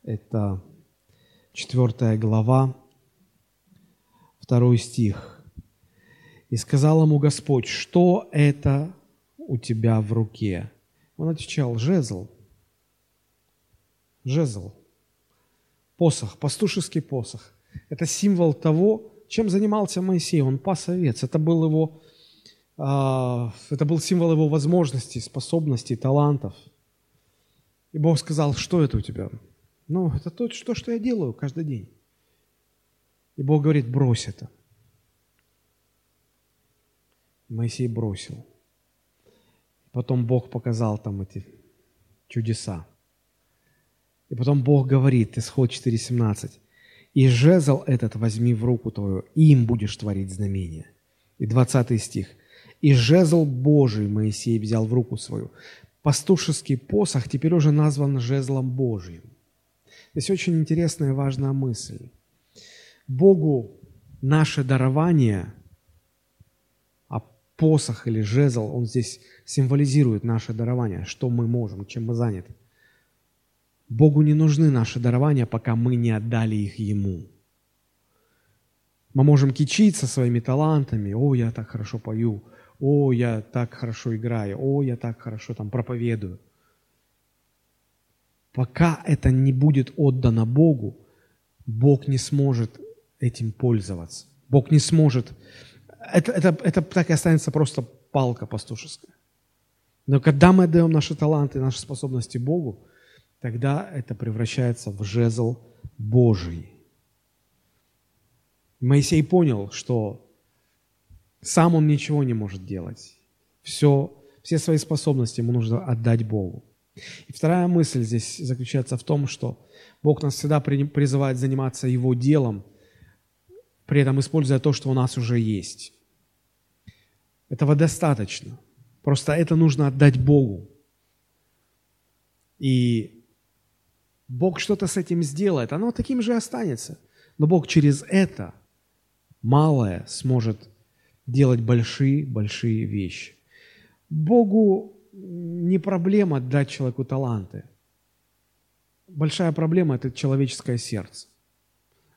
это 4 глава, 2 стих. «И сказал ему Господь, что это у тебя в руке?» Он отвечал, «Жезл». Жезл. Посох, пастушеский посох. Это символ того, чем занимался Моисей. Он пас овец. Это был его а, это был символ его возможностей, способностей, талантов. И Бог сказал, что это у тебя? Ну, это то, что, что я делаю каждый день. И Бог говорит, брось это. Моисей бросил. Потом Бог показал там эти чудеса. И потом Бог говорит, исход 4.17, «И жезл этот возьми в руку твою, и им будешь творить знамения». И 20 стих – и жезл Божий Моисей взял в руку свою. Пастушеский посох теперь уже назван жезлом Божьим. Здесь очень интересная и важная мысль. Богу наше дарование, а посох или жезл, он здесь символизирует наше дарование, что мы можем, чем мы заняты. Богу не нужны наши дарования, пока мы не отдали их Ему. Мы можем кичиться своими талантами. О, я так хорошо пою о, я так хорошо играю, о, я так хорошо там проповедую. Пока это не будет отдано Богу, Бог не сможет этим пользоваться. Бог не сможет. Это, это, это так и останется просто палка пастушеская. Но когда мы отдаем наши таланты, наши способности Богу, тогда это превращается в жезл Божий. Моисей понял, что сам он ничего не может делать. Все, все свои способности ему нужно отдать Богу. И вторая мысль здесь заключается в том, что Бог нас всегда призывает заниматься Его делом, при этом используя то, что у нас уже есть. Этого достаточно. Просто это нужно отдать Богу. И Бог что-то с этим сделает, оно таким же останется. Но Бог через это малое сможет делать большие-большие вещи. Богу не проблема дать человеку таланты. Большая проблема – это человеческое сердце.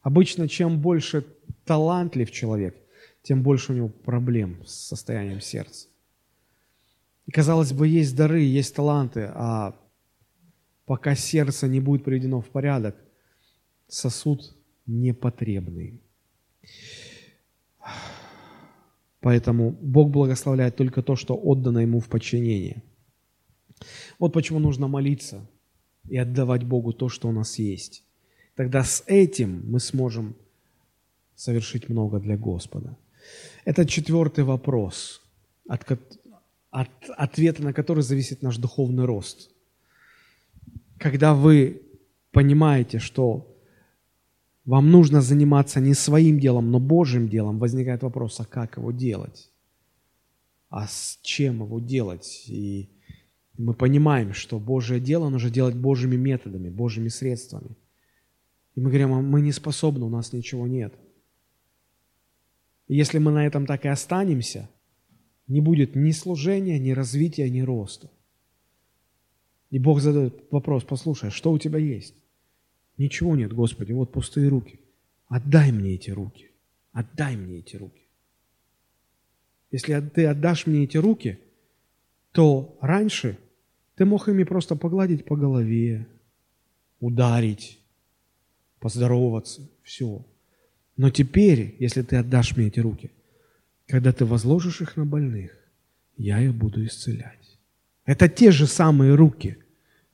Обычно, чем больше талантлив человек, тем больше у него проблем с состоянием сердца. И, казалось бы, есть дары, есть таланты, а пока сердце не будет приведено в порядок, сосуд непотребный. Поэтому Бог благословляет только то, что отдано Ему в подчинение. Вот почему нужно молиться и отдавать Богу то, что у нас есть. Тогда с этим мы сможем совершить много для Господа. Это четвертый вопрос, от, от ответа на который зависит наш духовный рост. Когда вы понимаете, что вам нужно заниматься не своим делом, но Божьим делом, возникает вопрос, а как его делать? А с чем его делать? И мы понимаем, что Божье дело нужно делать Божьими методами, Божьими средствами. И мы говорим, «А мы не способны, у нас ничего нет. И если мы на этом так и останемся, не будет ни служения, ни развития, ни роста. И Бог задает вопрос, послушай, а что у тебя есть? Ничего нет, Господи, вот пустые руки. Отдай мне эти руки. Отдай мне эти руки. Если ты отдашь мне эти руки, то раньше ты мог ими просто погладить по голове, ударить, поздороваться, все. Но теперь, если ты отдашь мне эти руки, когда ты возложишь их на больных, я их буду исцелять. Это те же самые руки,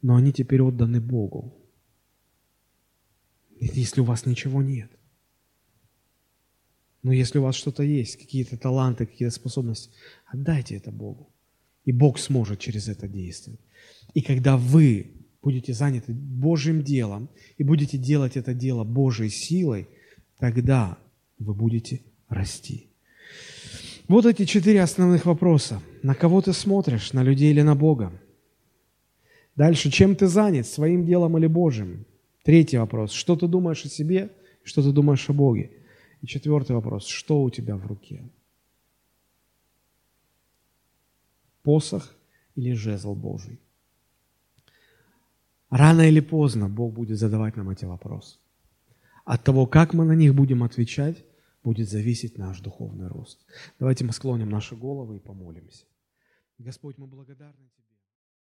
но они теперь отданы Богу если у вас ничего нет. Но если у вас что-то есть, какие-то таланты, какие-то способности, отдайте это Богу. И Бог сможет через это действовать. И когда вы будете заняты Божьим делом и будете делать это дело Божьей силой, тогда вы будете расти. Вот эти четыре основных вопроса. На кого ты смотришь, на людей или на Бога? Дальше, чем ты занят, своим делом или Божьим? Третий вопрос. Что ты думаешь о себе, что ты думаешь о Боге? И четвертый вопрос. Что у тебя в руке? Посох или жезл Божий? Рано или поздно Бог будет задавать нам эти вопросы. От того, как мы на них будем отвечать, будет зависеть наш духовный рост. Давайте мы склоним наши головы и помолимся. Господь, мы благодарны Тебе.